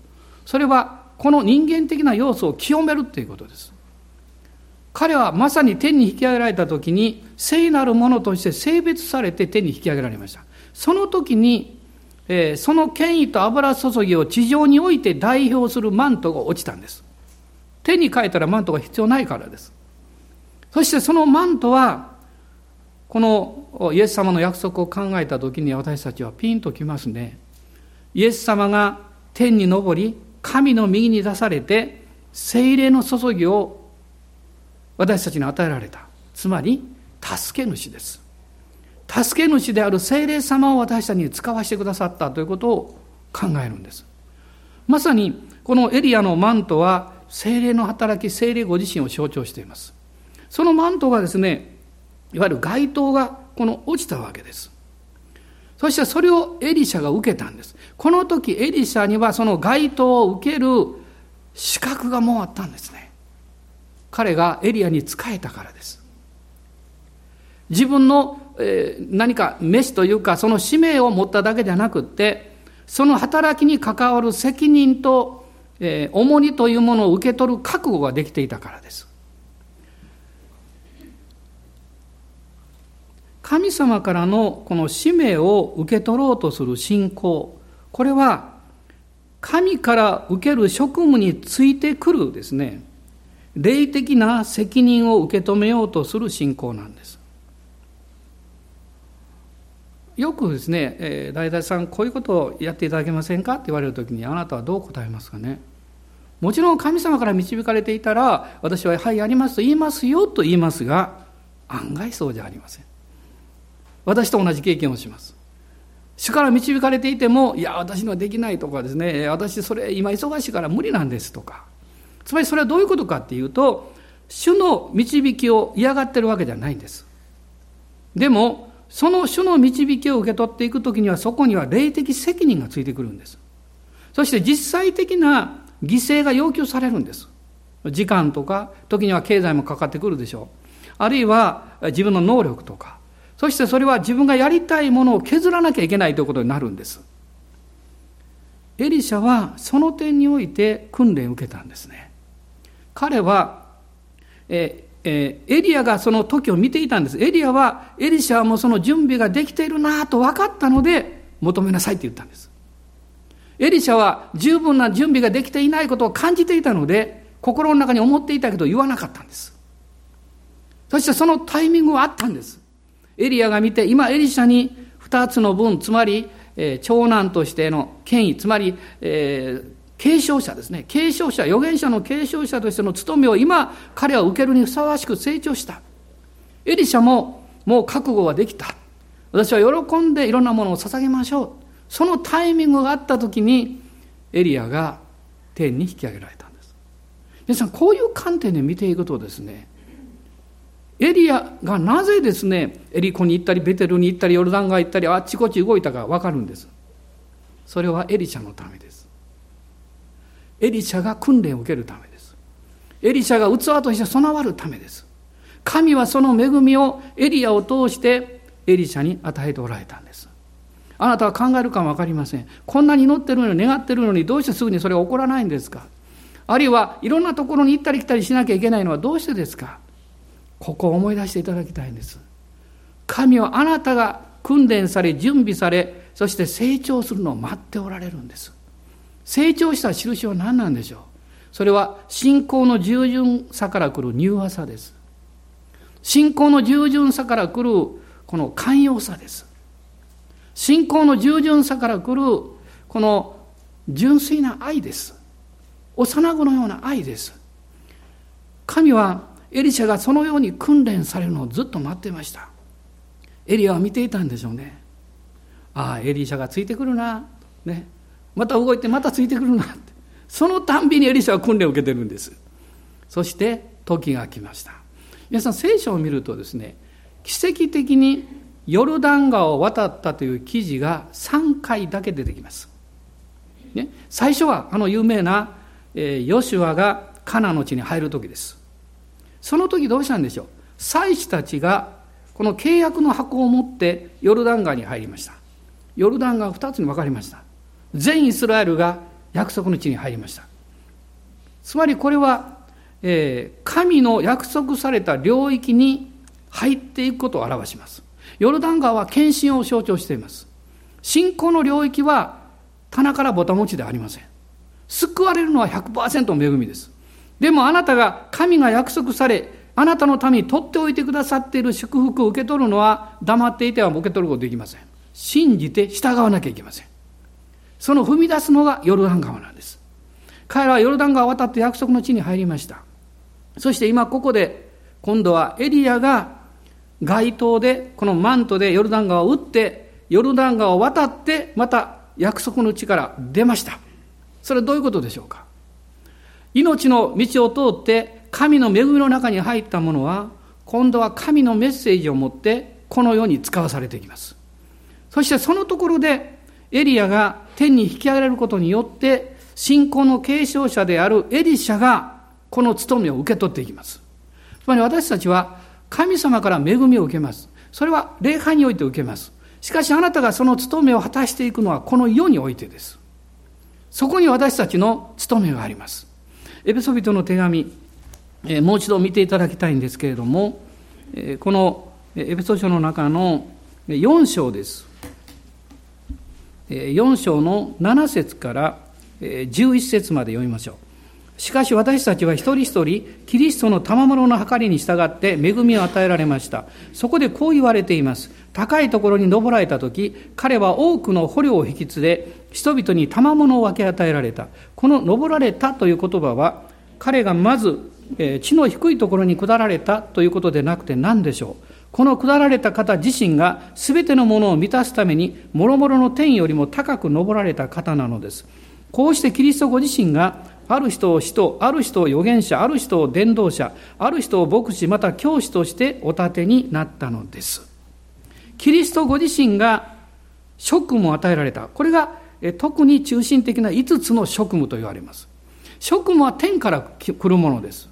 それはこの人間的な要素を清めるということです。彼はまさに天に引き上げられた時に聖なるものとして性別されて天に引き上げられました。その時に、えー、その権威と油注ぎを地上において代表するマントが落ちたんです。天に変えたらマントが必要ないからです。そしてそのマントは、このイエス様の約束を考えた時に私たちはピンときますね。イエス様が天に昇り、神の右に出されて、精霊の注ぎを私たちに与えられた。つまり、助け主です。助け主である精霊様を私たちに使わせてくださったということを考えるんです。まさに、このエリアのマントは、精霊の働き、精霊ご自身を象徴しています。そのマントがですね、いわゆる街灯がこの落ちたわけです。そしてそれをエリシャが受けたんです。この時エリシャにはその街灯を受ける資格がもうあったんですね。彼がエリアに仕えたからです。自分の、えー、何か飯というかその使命を持っただけじゃなくってその働きに関わる責任と、えー、重荷というものを受け取る覚悟ができていたからです。神様からのこの使命を受け取ろうとする信仰、これは神から受ける職務についてくるですね、霊的な責任を受け止めようとする信仰なんです。よくですね、えー、大体さん、こういうことをやっていただけませんか？って言われるときに、あなたはどう答えますかね？もちろん神様から導かれていたら、私は、はい、やりますと言いますよと言いますが、案外そうじゃありません。私と同じ経験をします。主から導かれていても、いや、私にはできないとかですね、私それ今忙しいから無理なんですとか。つまりそれはどういうことかっていうと、主の導きを嫌がってるわけじゃないんです。でも、その主の導きを受け取っていくときには、そこには霊的責任がついてくるんです。そして実際的な犠牲が要求されるんです。時間とか、時には経済もかかってくるでしょう。あるいは自分の能力とか、そしてそれは自分がやりたいものを削らなきゃいけないということになるんです。エリシャはその点において訓練を受けたんですね。彼は、ええエリアがその時を見ていたんです。エリアは、エリシャはもうその準備ができているなと分かったので、求めなさいって言ったんです。エリシャは十分な準備ができていないことを感じていたので、心の中に思っていたけど言わなかったんです。そしてそのタイミングはあったんです。エリアが見て、今エリシャに二つの分、つまり、えー、長男としての権威、つまり、えー、継承者ですね。継承者、預言者の継承者としての務めを今、彼は受けるにふさわしく成長した。エリシャももう覚悟はできた。私は喜んでいろんなものを捧げましょう。そのタイミングがあった時に、エリアが天に引き上げられたんです。皆さん、こういう観点で見ていくとですね、エリアがなぜですね、エリコに行ったり、ベテルに行ったり、ヨルダン川行ったり、あっちこっち動いたか分かるんです。それはエリシャのためです。エリシャが訓練を受けるためです。エリシャが器として備わるためです。神はその恵みをエリアを通してエリシャに与えておられたんです。あなたは考えるかも分かりません。こんなに祈ってるのに願ってるのにどうしてすぐにそれが起こらないんですか？あるいはいろんなところに行ったり来たりしなきゃいけないのはどうしてですか？ここを思い出していただきたいんです。神はあなたが訓練され準備されそして成長するのを待っておられるんです。成長した印は何なんでしょう？それは信仰の従順さから来る柔和さです。信仰の従順さから来るこの寛容さです。信仰の従順さから来るこの純粋な愛です。幼子のような愛です。神はエリシャがそのように訓練されるのをずっと待っていました。エリアは見ていたんでしょうね。ああ、エリシャがついてくるな。ね。また動いてまたついてくるなって。そのたんびにエリシャは訓練を受けてるんです。そして時が来ました。皆さん聖書を見るとですね、奇跡的にヨルダン川を渡ったという記事が3回だけ出てきます。ね、最初はあの有名な、ヨシュアがカナの地に入る時です。その時どうしたんでしょう？祭司たちがこの契約の箱を持ってヨルダン川に入りました。ヨルダン川2つに分かりました。全イスラエルが約束の地に入りました。つまりこれは、えー、神の約束された領域に入っていくことを表します。ヨルダン川は献身を象徴しています。信仰の領域は棚からぼたもちではありません。救われるのは100%の恵みです。でもあなたが神が約束され、あなたのために取っておいてくださっている祝福を受け取るのは黙っていては受け取ることできません。信じて従わなきゃいけません。その踏み出すのがヨルダン川なんです。彼らはヨルダン川を渡って約束の地に入りました。そして今ここで今度はエリアが街頭でこのマントでヨルダン川を打ってヨルダン川を渡ってまた約束の地から出ました。それはどういうことでしょうか？命の道を通って神の恵みの中に入った者は、今度は神のメッセージを持ってこの世に使わされていきます。そしてそのところでエリアが天に引き上げられることによって、信仰の継承者であるエリシャがこの務めを受け取っていきます。つまり私たちは神様から恵みを受けます。それは礼拝において受けます。しかしあなたがその務めを果たしていくのはこの世においてです。そこに私たちの務めがあります。エペソビトの手紙、もう一度見ていただきたいんですけれども、このエペソ書の中の4章です。4章の7節から11節まで読みましょう。しかし私たちは一人一人、キリストの賜物の計りに従って恵みを与えられました。そこでこう言われています。高いところに登られた時、彼は多くの捕虜を引き連れ、人々に賜物を分け与えられた。この登られたという言葉は、彼がまず、え地の低いところに下られたということでなくて何でしょう。この下られた方自身が全てのものを満たすために、諸々の天よりも高く登られた方なのです。こうしてキリストご自身がある人を使徒、ある人を預言者、ある人を伝道者、ある人を牧師、また教師としてお立てになったのです。キリストご自身が職務を与えられた。これが特に中心的な5つの職務と言われます。職務は天から来るものです。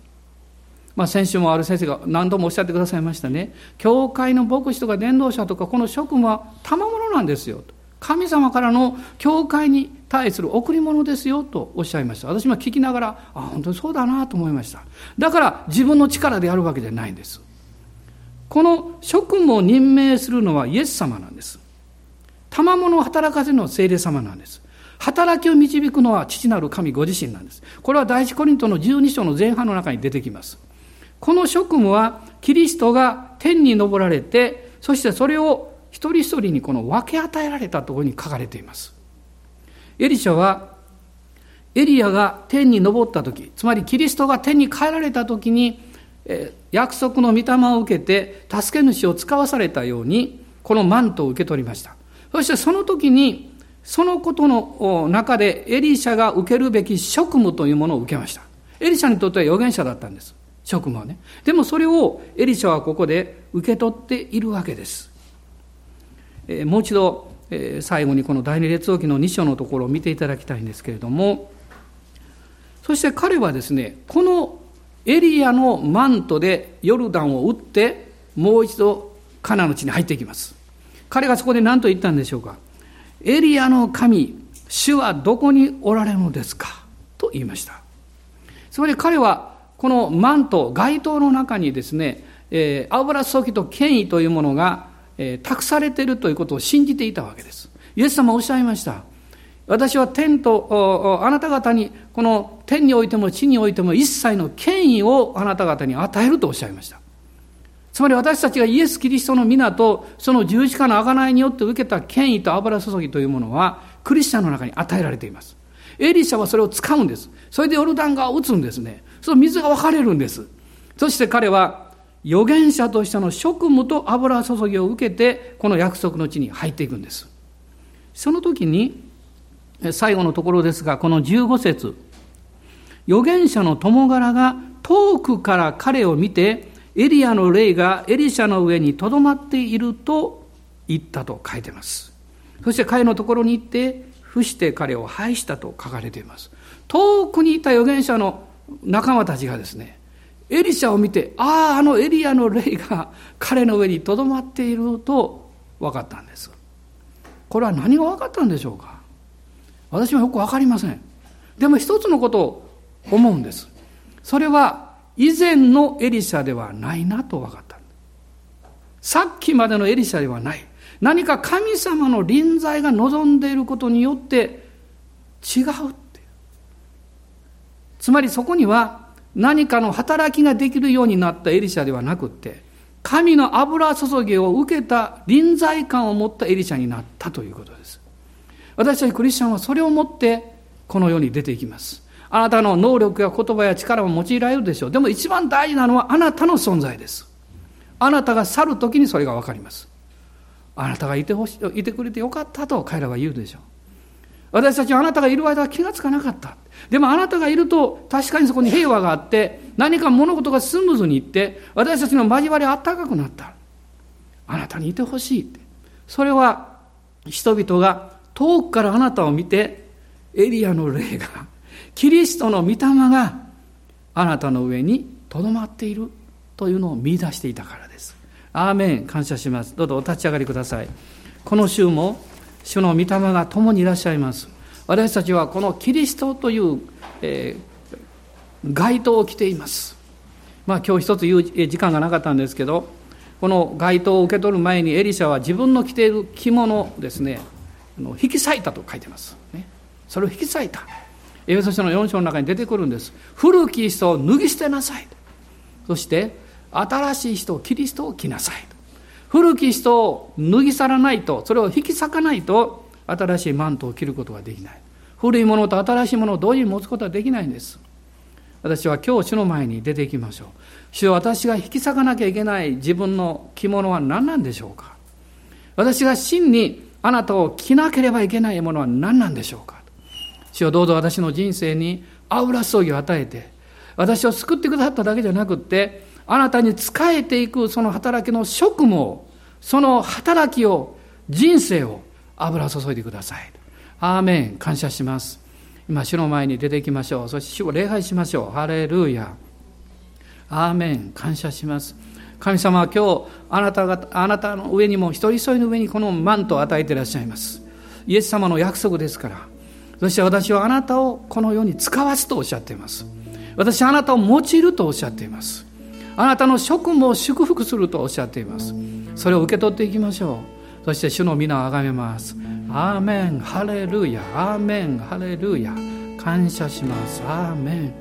まあ、先週もある先生が何度もおっしゃってくださいましたね。教会の牧師とか伝道者とかこの職務は賜物なんですよ。神様からの教会に対する贈り物ですよとおっしゃいました。私も聞きながら、あ、本当にそうだなと思いました。だから自分の力でやるわけじゃないんです。この職務を任命するのはイエス様なんです。賜物を働かせるのは聖霊様なんです。働きを導くのは父なる神ご自身なんです。これは第一コリントの12章の前半の中に出てきます。この職務はキリストが天に昇られて、そしてそれを一人一人にこの分け与えられたところに書かれていますエリシャはエリアが天に昇った時つまりキリストが天に帰られた時に約束の御霊を受けて助け主を使わされたようにこのマントを受け取りましたそしてその時にそのことの中でエリシャが受けるべき職務というものを受けました。エリシャにとっては預言者だったんです。職務はね。でもそれをエリシャはここで受け取っているわけです、えー、もう一度、えー、最後にこの第二列王記の2章のところを見ていただきたいんですけれどもそして彼はですね、このエリアのマントでヨルダンを打って、もう一度カナの地に入っていきます。彼がそこで何と言ったんでしょうか。エリアの神、主はどこにおられるのですか？と言いました。つまり彼は、このマント、街灯の中にですね、えー、油注ぎと権威というものが、えー、託されているということを信じていたわけです。イエス様おっしゃいました。私は天とあなた方にこの天においても地においても一切の権威をあなた方に与えるとおっしゃいましたつまり私たちがイエス・キリストの皆とその十字架の贖いによって受けた権威と油注ぎというものはクリスチャンの中に与えられています。エリシャはそれを使うんです。それでヨルダン川を打つんですね。その水が分かれるんです。そして彼は預言者としての職務と油注ぎを受けてこの約束の地に入っていくんです。その時に最後のところですが、この15節。預言者の友柄が遠くから彼を見て、エリアの霊がエリシャの上にとどまっていると言ったと書いてます。そして彼のところに行って、伏して彼を拝したと書かれています。遠くにいた預言者の仲間たちがですね、エリシャを見て、ああ、あのエリアの霊が 彼の上にとどまっていると分かったんです。これは何が分かったんでしょうか私もよくわかりません。でも一つのことを思うんです。それは以前のエリシャではないなと分かった。さっきまでのエリシャではない。何か神様の臨在が望んでいることによって違うって。つまりそこには何かの働きができるようになったエリシャではなくって、神の油注ぎを受けた臨在感を持ったエリシャになったということです。私たちクリスチャンはそれをもってこの世に出ていきます。あなたの能力や言葉や力も用いられるでしょう。でも一番大事なのはあなたの存在です。あなたが去る時にそれがわかります。あなたがいてほし、いてくれてよかったと彼らは言うでしょう。私たちはあなたがいる間は気がつかなかった。でもあなたがいると確かにそこに平和があって、何か物事がスムーズにいって、私たちの交わりあったかくなった。あなたにいてほしいって。それは人々が遠くからあなたを見て、エリアの霊が、キリストの御霊があなたの上にとどまっているというのを見出していたからです。アーメン、感謝します。どうぞお立ち上がりください。この週も、主の御霊が共にいらっしゃいます。私たちはこのキリストという、えー、街灯を着ています。まあ今日一つ言う時間がなかったんですけど、この街灯を受け取る前にエリシャは自分の着ている着物ですね、引き裂いたと書いてます、ね、それを引き裂いたエペソ書の4章の中に出てくるんです。古き人を脱ぎ捨てなさい。そして新しい人をキリストを着なさい。古き人を脱ぎ去らないとそれを引き裂かないと新しいマントを着ることができない。古いものと新しいものを同時に持つことはできないんです。私は今日主の前に出ていきましょう。主は私が引き裂かなきゃいけない自分の着物は何なんでしょうか。私が真にあなたを着なければいけないものは何なんでしょうか。主をどうぞ私の人生に油葬儀を与えて、私を救ってくださっただけじゃなくって、あなたに仕えていくその働きの職務を、その働きを、人生を油注いでください。アーメン。感謝します。今、主の前に出ていきましょう。そして主を礼拝しましょう。ハレルヤ。アーメン。感謝します。神様は今日あなたがあなたの上にも一人一人の上にこのマントを与えていらっしゃいますイエス様の約束ですからそして私はあなたをこの世に使わすとおっしゃっています。私はあなたを用いるとおっしゃっています。あなたの職務を祝福するとおっしゃっています。それを受け取っていきましょう。そして主の皆をあがめます。アーメン。ハレルヤ。アーメン。ハレルヤ。感謝します。アーメン。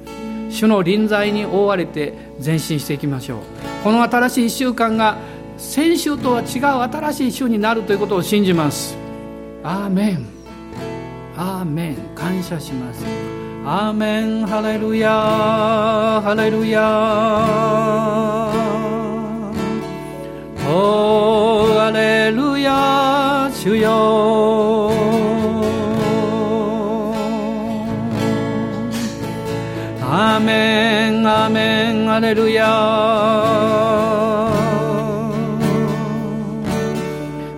主の臨在に覆われて前進していきましょう。この新しい1週間が先週とは違う新しい週になるということを信じます。アーメン。アーメン感謝します。アーメンハレルヤハレルヤおーハレルヤ主よアーメンアーメンハレルヤ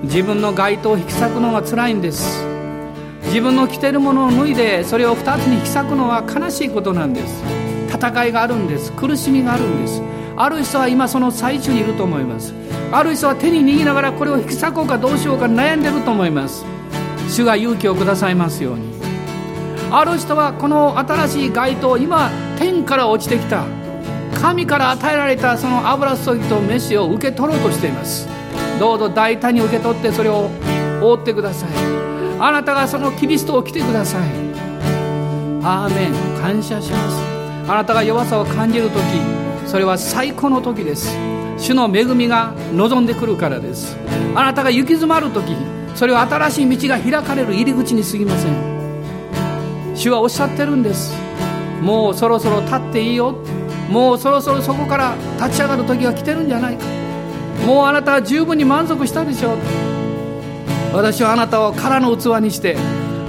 自分の街灯を引き裂くのが辛いんです自分の着てるものを脱いでそれを2つに引き裂くのは悲しいことなんです。戦いがあるんです。苦しみがあるんです。ある人は今その最中にいると思います。ある人は手に握りながらこれを引き裂こうかどうしようか悩んでると思います。主が勇気をくださいますように。ある人はこの新しい街灯今天から落ちてきた。神から与えられたその油注ぎと飯を受け取ろうとしています。どうぞ大胆に受け取ってそれを覆ってください。あなたがそのキリストを来てください。アーメン。感謝します。あなたが弱さを感じる時それは最高の時です。主の恵みが望んでくるからです。あなたが行き詰まる時それは新しい道が開かれる入り口に過ぎません。主はおっしゃってるんです。もうそろそろ立っていいよ。もうそろそろそこから立ち上がる時が来てるんじゃないか。もうあなたは十分に満足したでしょう。私はあなたを空の器にして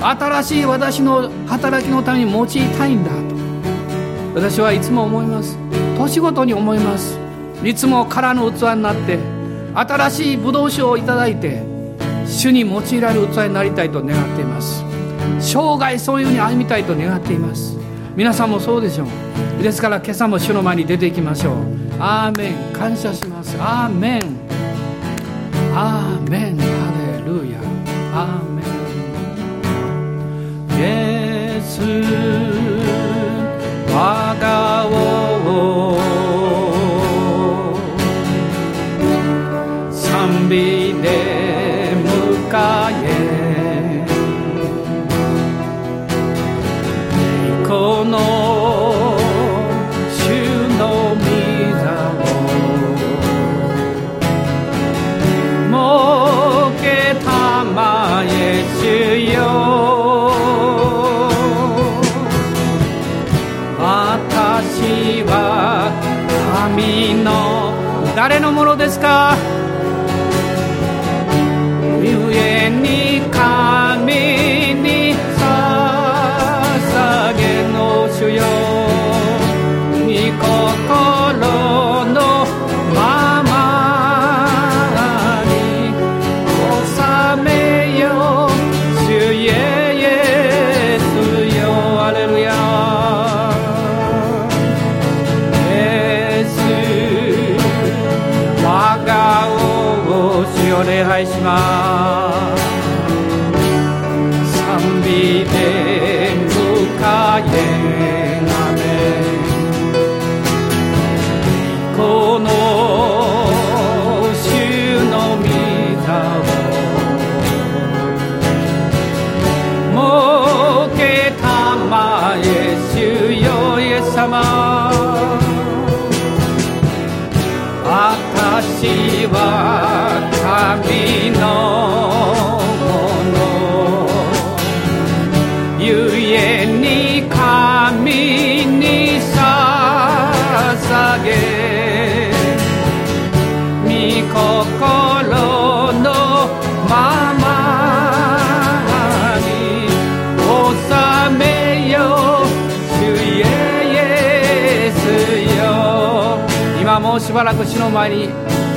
新しい私の働きのために用いたいんだと。私はいつも思います。年ごとに思います。いつも空の器になって新しいブドウ酒をいただいて主に用いられる器になりたいと願っています。生涯そういうふうに歩みたいと願っています。皆さんもそうでしょう。ですから今朝も主の前に出ていきましょう。アーメン。感謝します。アーメン。アーメン。ヤアーメン賛美主の前に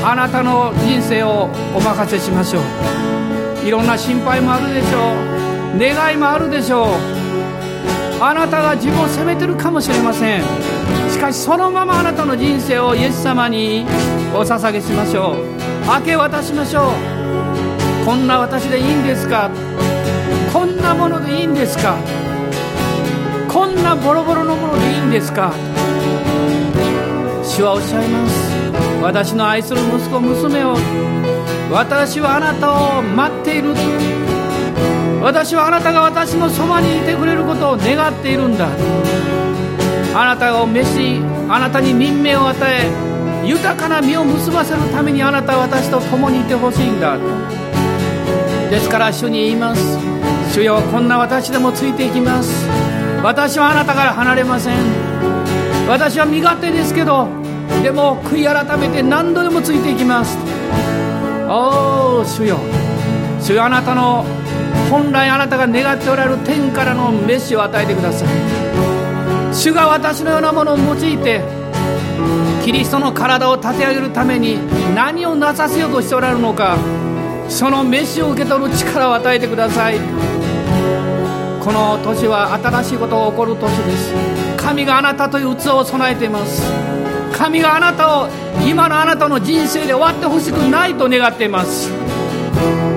あなたの人生をお任せしましょう。いろんな心配もあるでしょう。願いもあるでしょう。あなたが自分を責めてるかもしれません。しかしそのままあなたの人生をイエス様にお捧げしましょう。明け渡しましょう。こんな私でいいんですか？こんなものでいいんですか？こんなボロボロのものでいいんですか？主はおっしゃいます。私の愛する息子娘を私はあなたを待っている私はあなたが私のそばにいてくれることを願っているんだ。あなたを召しあなたに任命を与え豊かな実を結ばせるためにあなたは私と共にいてほしいんだ。ですから主に言います。主よこんな私でもついていきます。私はあなたから離れません。私は身勝手ですけどでも悔い改めて何度でもついていきます。おお主よ。主よあなたの本来あなたが願っておられる天からの飯を与えてください。主が私のようなものを用いてキリストの体を立て上げるために何をなさせようとしておられるのかその飯を受け取る力を与えてください。この年は新しいことが起こる年です。神があなたという器を備えています。神があなたを今のあなたの人生で終わってほしくないと願っています。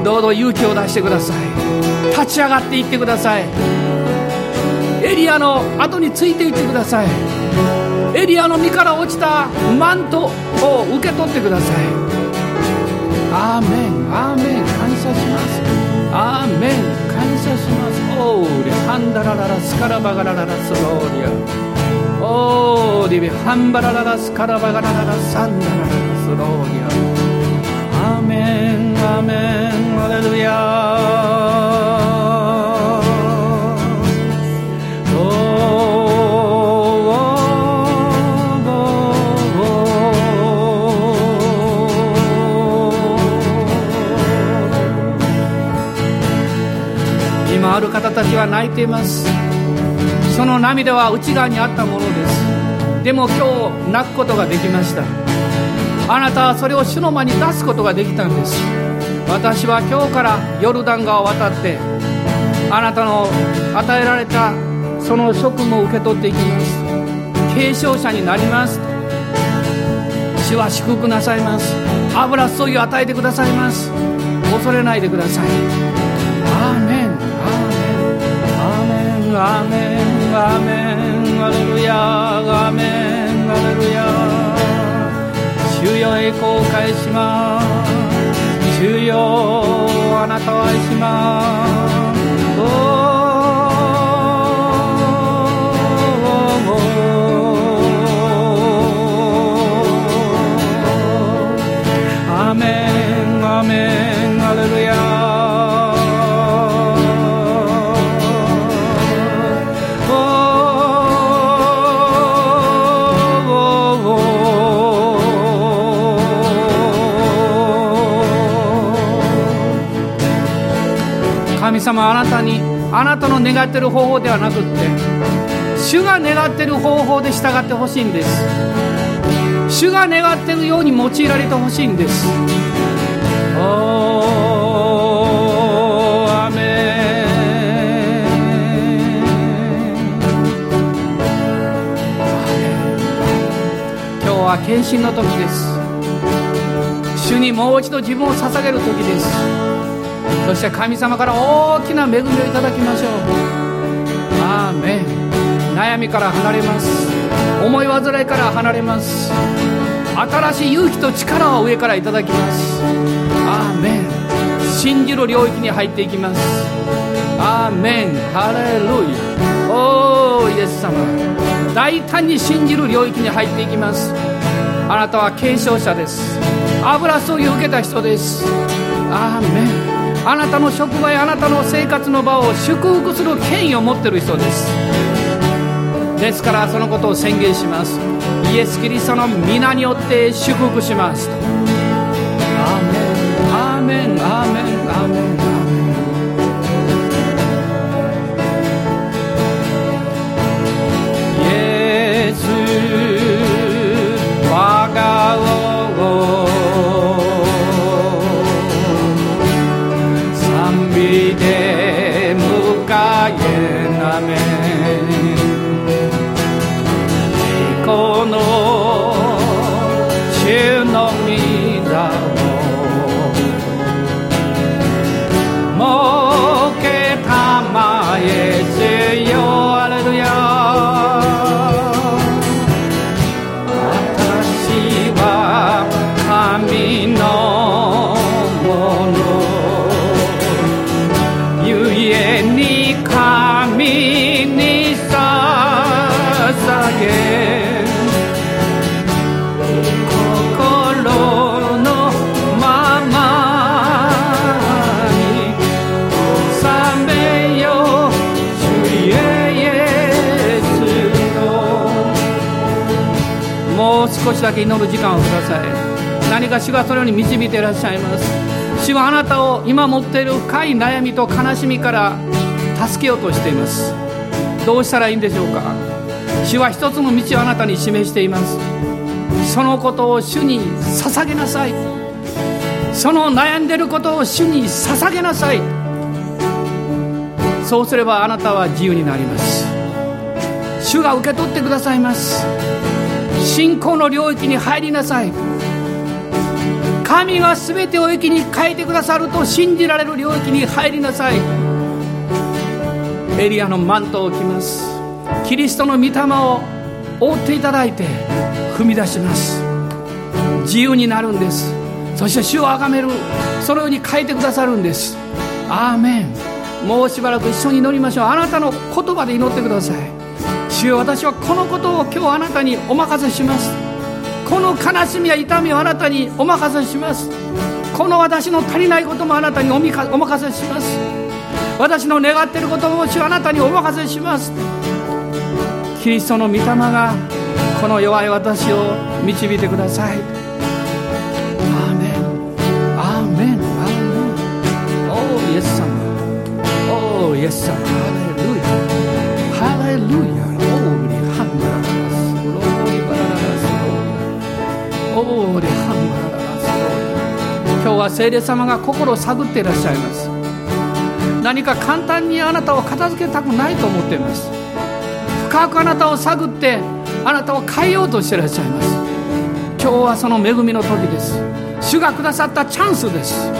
どうぞ勇気を出してください。立ち上がっていってください。エリアの後についていってください。エリアの身から落ちたマントを受け取ってください。アーメン。アーメン。感謝します。アーメン。感謝します。オーリハンダラララスカラバガラララスローリア。オーリビハンバラララスカラバガラララサンダララスローリア。アーメンアーメンアレルヤ。今ある方たちは泣いています。その涙は内側にあったものです。でも今日泣くことができました。あなたはそれを主の間に出すことができたんです。私は今日からヨルダン川を渡ってあなたの与えられたその職務を受け取っていきます。継承者になります。主は祝福なさいます。油注ぎを与えてくださいます。恐れないでください。アーメン。アメンアメンアレルヤアメンアレルヤ主よ栄光を返します主よあなたを愛しますアメンアメンアレルヤ様あなたにあなたの願ってる方法ではなくって主が願ってる方法で従ってほしいんです。主が願ってるように用いられてほしいんです。今日は献身の時です。主にもう一度自分を捧げる時です。そして神様から大きな恵みをいただきましょう。アーメン。悩みから離れます。思い煩いから離れます。新しい勇気と力を上からいただきます。アーメン。信じる領域に入っていきます。アーメン。ハレルヤ。おーイエス様。大胆に信じる領域に入っていきます。あなたは継承者です。油注ぎを受けた人です。アーメン。あなたの職場やあなたの生活の場を祝福する権威を持ってる人です。ですからそのことを宣言します。イエス・キリストの皆によって祝福しますアーメンアーメンアーメンアーメンアーメン。け祈る時間をください。何か主がそのように導いていらっしゃいます。主はあなたを今持っている深い悩みと悲しみから助けようとしています。どうしたらいいんでしょうか。主は一つの道をあなたに示しています。そのことを主に捧げなさい。その悩んでることを主に捧げなさい。そうすればあなたは自由になります。主が受け取ってくださいます。信仰の領域に入りなさい。神が全てを駅に変えてくださると信じられる領域に入りなさい。エリアのマントを着ます。キリストの御霊を覆っていただいて踏み出します。自由になるんです。そして主を崇める。そのように変えてくださるんです。アーメン。もうしばらく一緒に祈りましょう。あなたの言葉で祈ってください。主よ私はこのことを今日あなたにお任せします。この悲しみや痛みをあなたにお任せします。この私の足りないこともあなたにおみかお任せします。私の願っていることも主あなたにお任せします。キリストの御霊がこの弱い私を導いてください。アーメン。アーメン。アーメン。おおイエス様。おおイエス様。ハレルヤ。ハレルヤ。ーオーリハンバララス今日は聖霊様が心を探っていらっしゃいます。何か簡単にあなたを片付けたくないと思っています。深くあなたを探ってあなたを変えようとしていらっしゃいます。今日はその恵みの時です。主がくださったチャンスです。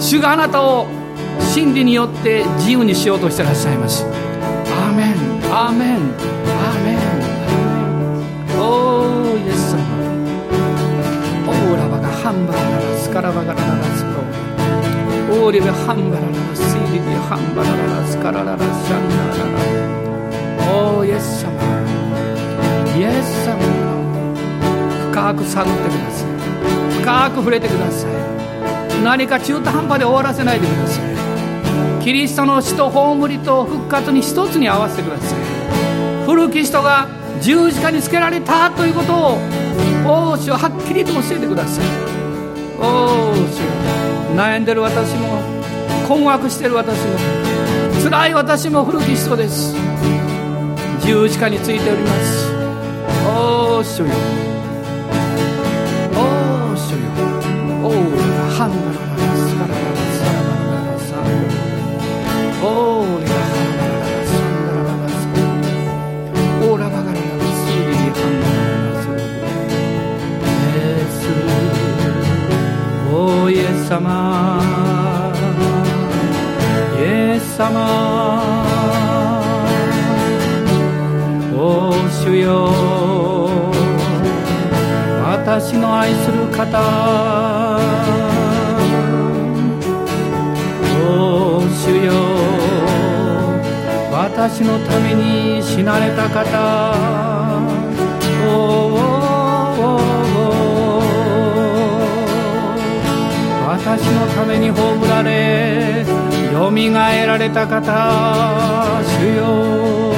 主があなたを真理によって自由にしようとしていらっしゃいます。アーメンアーメン。ラバがハンバラララスカラバガラララスロオーリベハンバラララスイリビハンバラララスカラララシャンラライエス様イエス様深く探ってください深く触れてください何か中途半端で終わらせないでくださいキリストの死と葬りと復活に一つに合わせてください古き人が十字架につけられたということを王子ははっきりと教えてください王子悩んでる私も困惑してる私も辛い私も古き人です。十字架についております。おー主よ。おー主よ。おーハンバラララスカラララサララララサおー様。イエス様。お主よ。私の愛する方。お主よ。私のために死なれた方。お私のために葬られよみがえられた方主よ。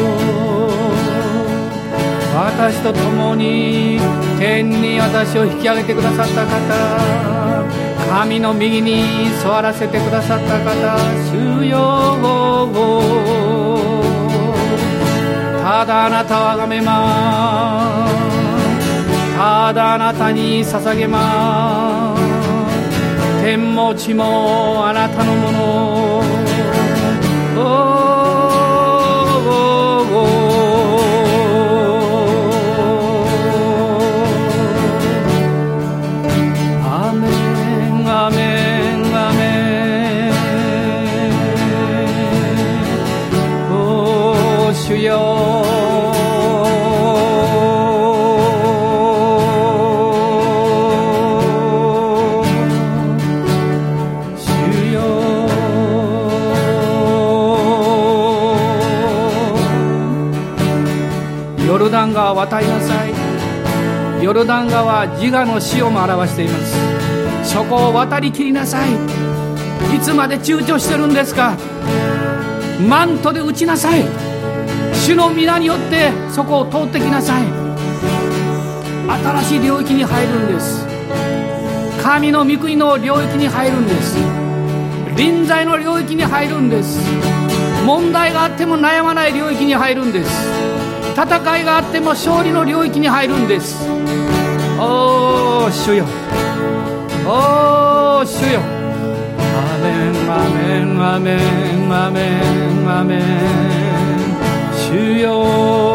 私と共に天に私を引き上げてくださった方神の右に座らせてくださった方主よ。ただあなたをあがめます。ただあなたに捧げます。天も地もあなたのもの。を渡りなさい。ヨルダン川自我の死をも表しています。そこを渡りきりなさい。いつまで躊躇してるんですか。マントで打ちなさい。主の皆によってそこを通ってきなさい。新しい領域に入るんです。神の御国の領域に入るんです。臨在の領域に入るんです。問題があっても悩まない領域に入るんです。戦いがあっても勝利の領域に入るんです。おー主よ。おー主よ。アメンアメンアメンアメンアメン。主よ。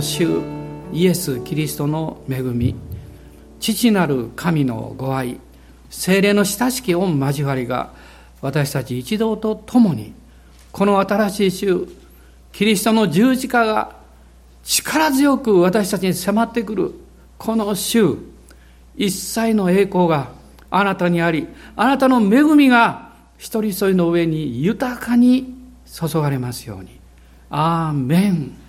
主イエス・キリストの恵み父なる神のご愛精霊の親しき御交わりが私たち一同と共にこの新しい週キリストの十字架が力強く私たちに迫ってくるこの週一切の栄光があなたにありあなたの恵みが一人一人の上に豊かに注がれますように。アーメン。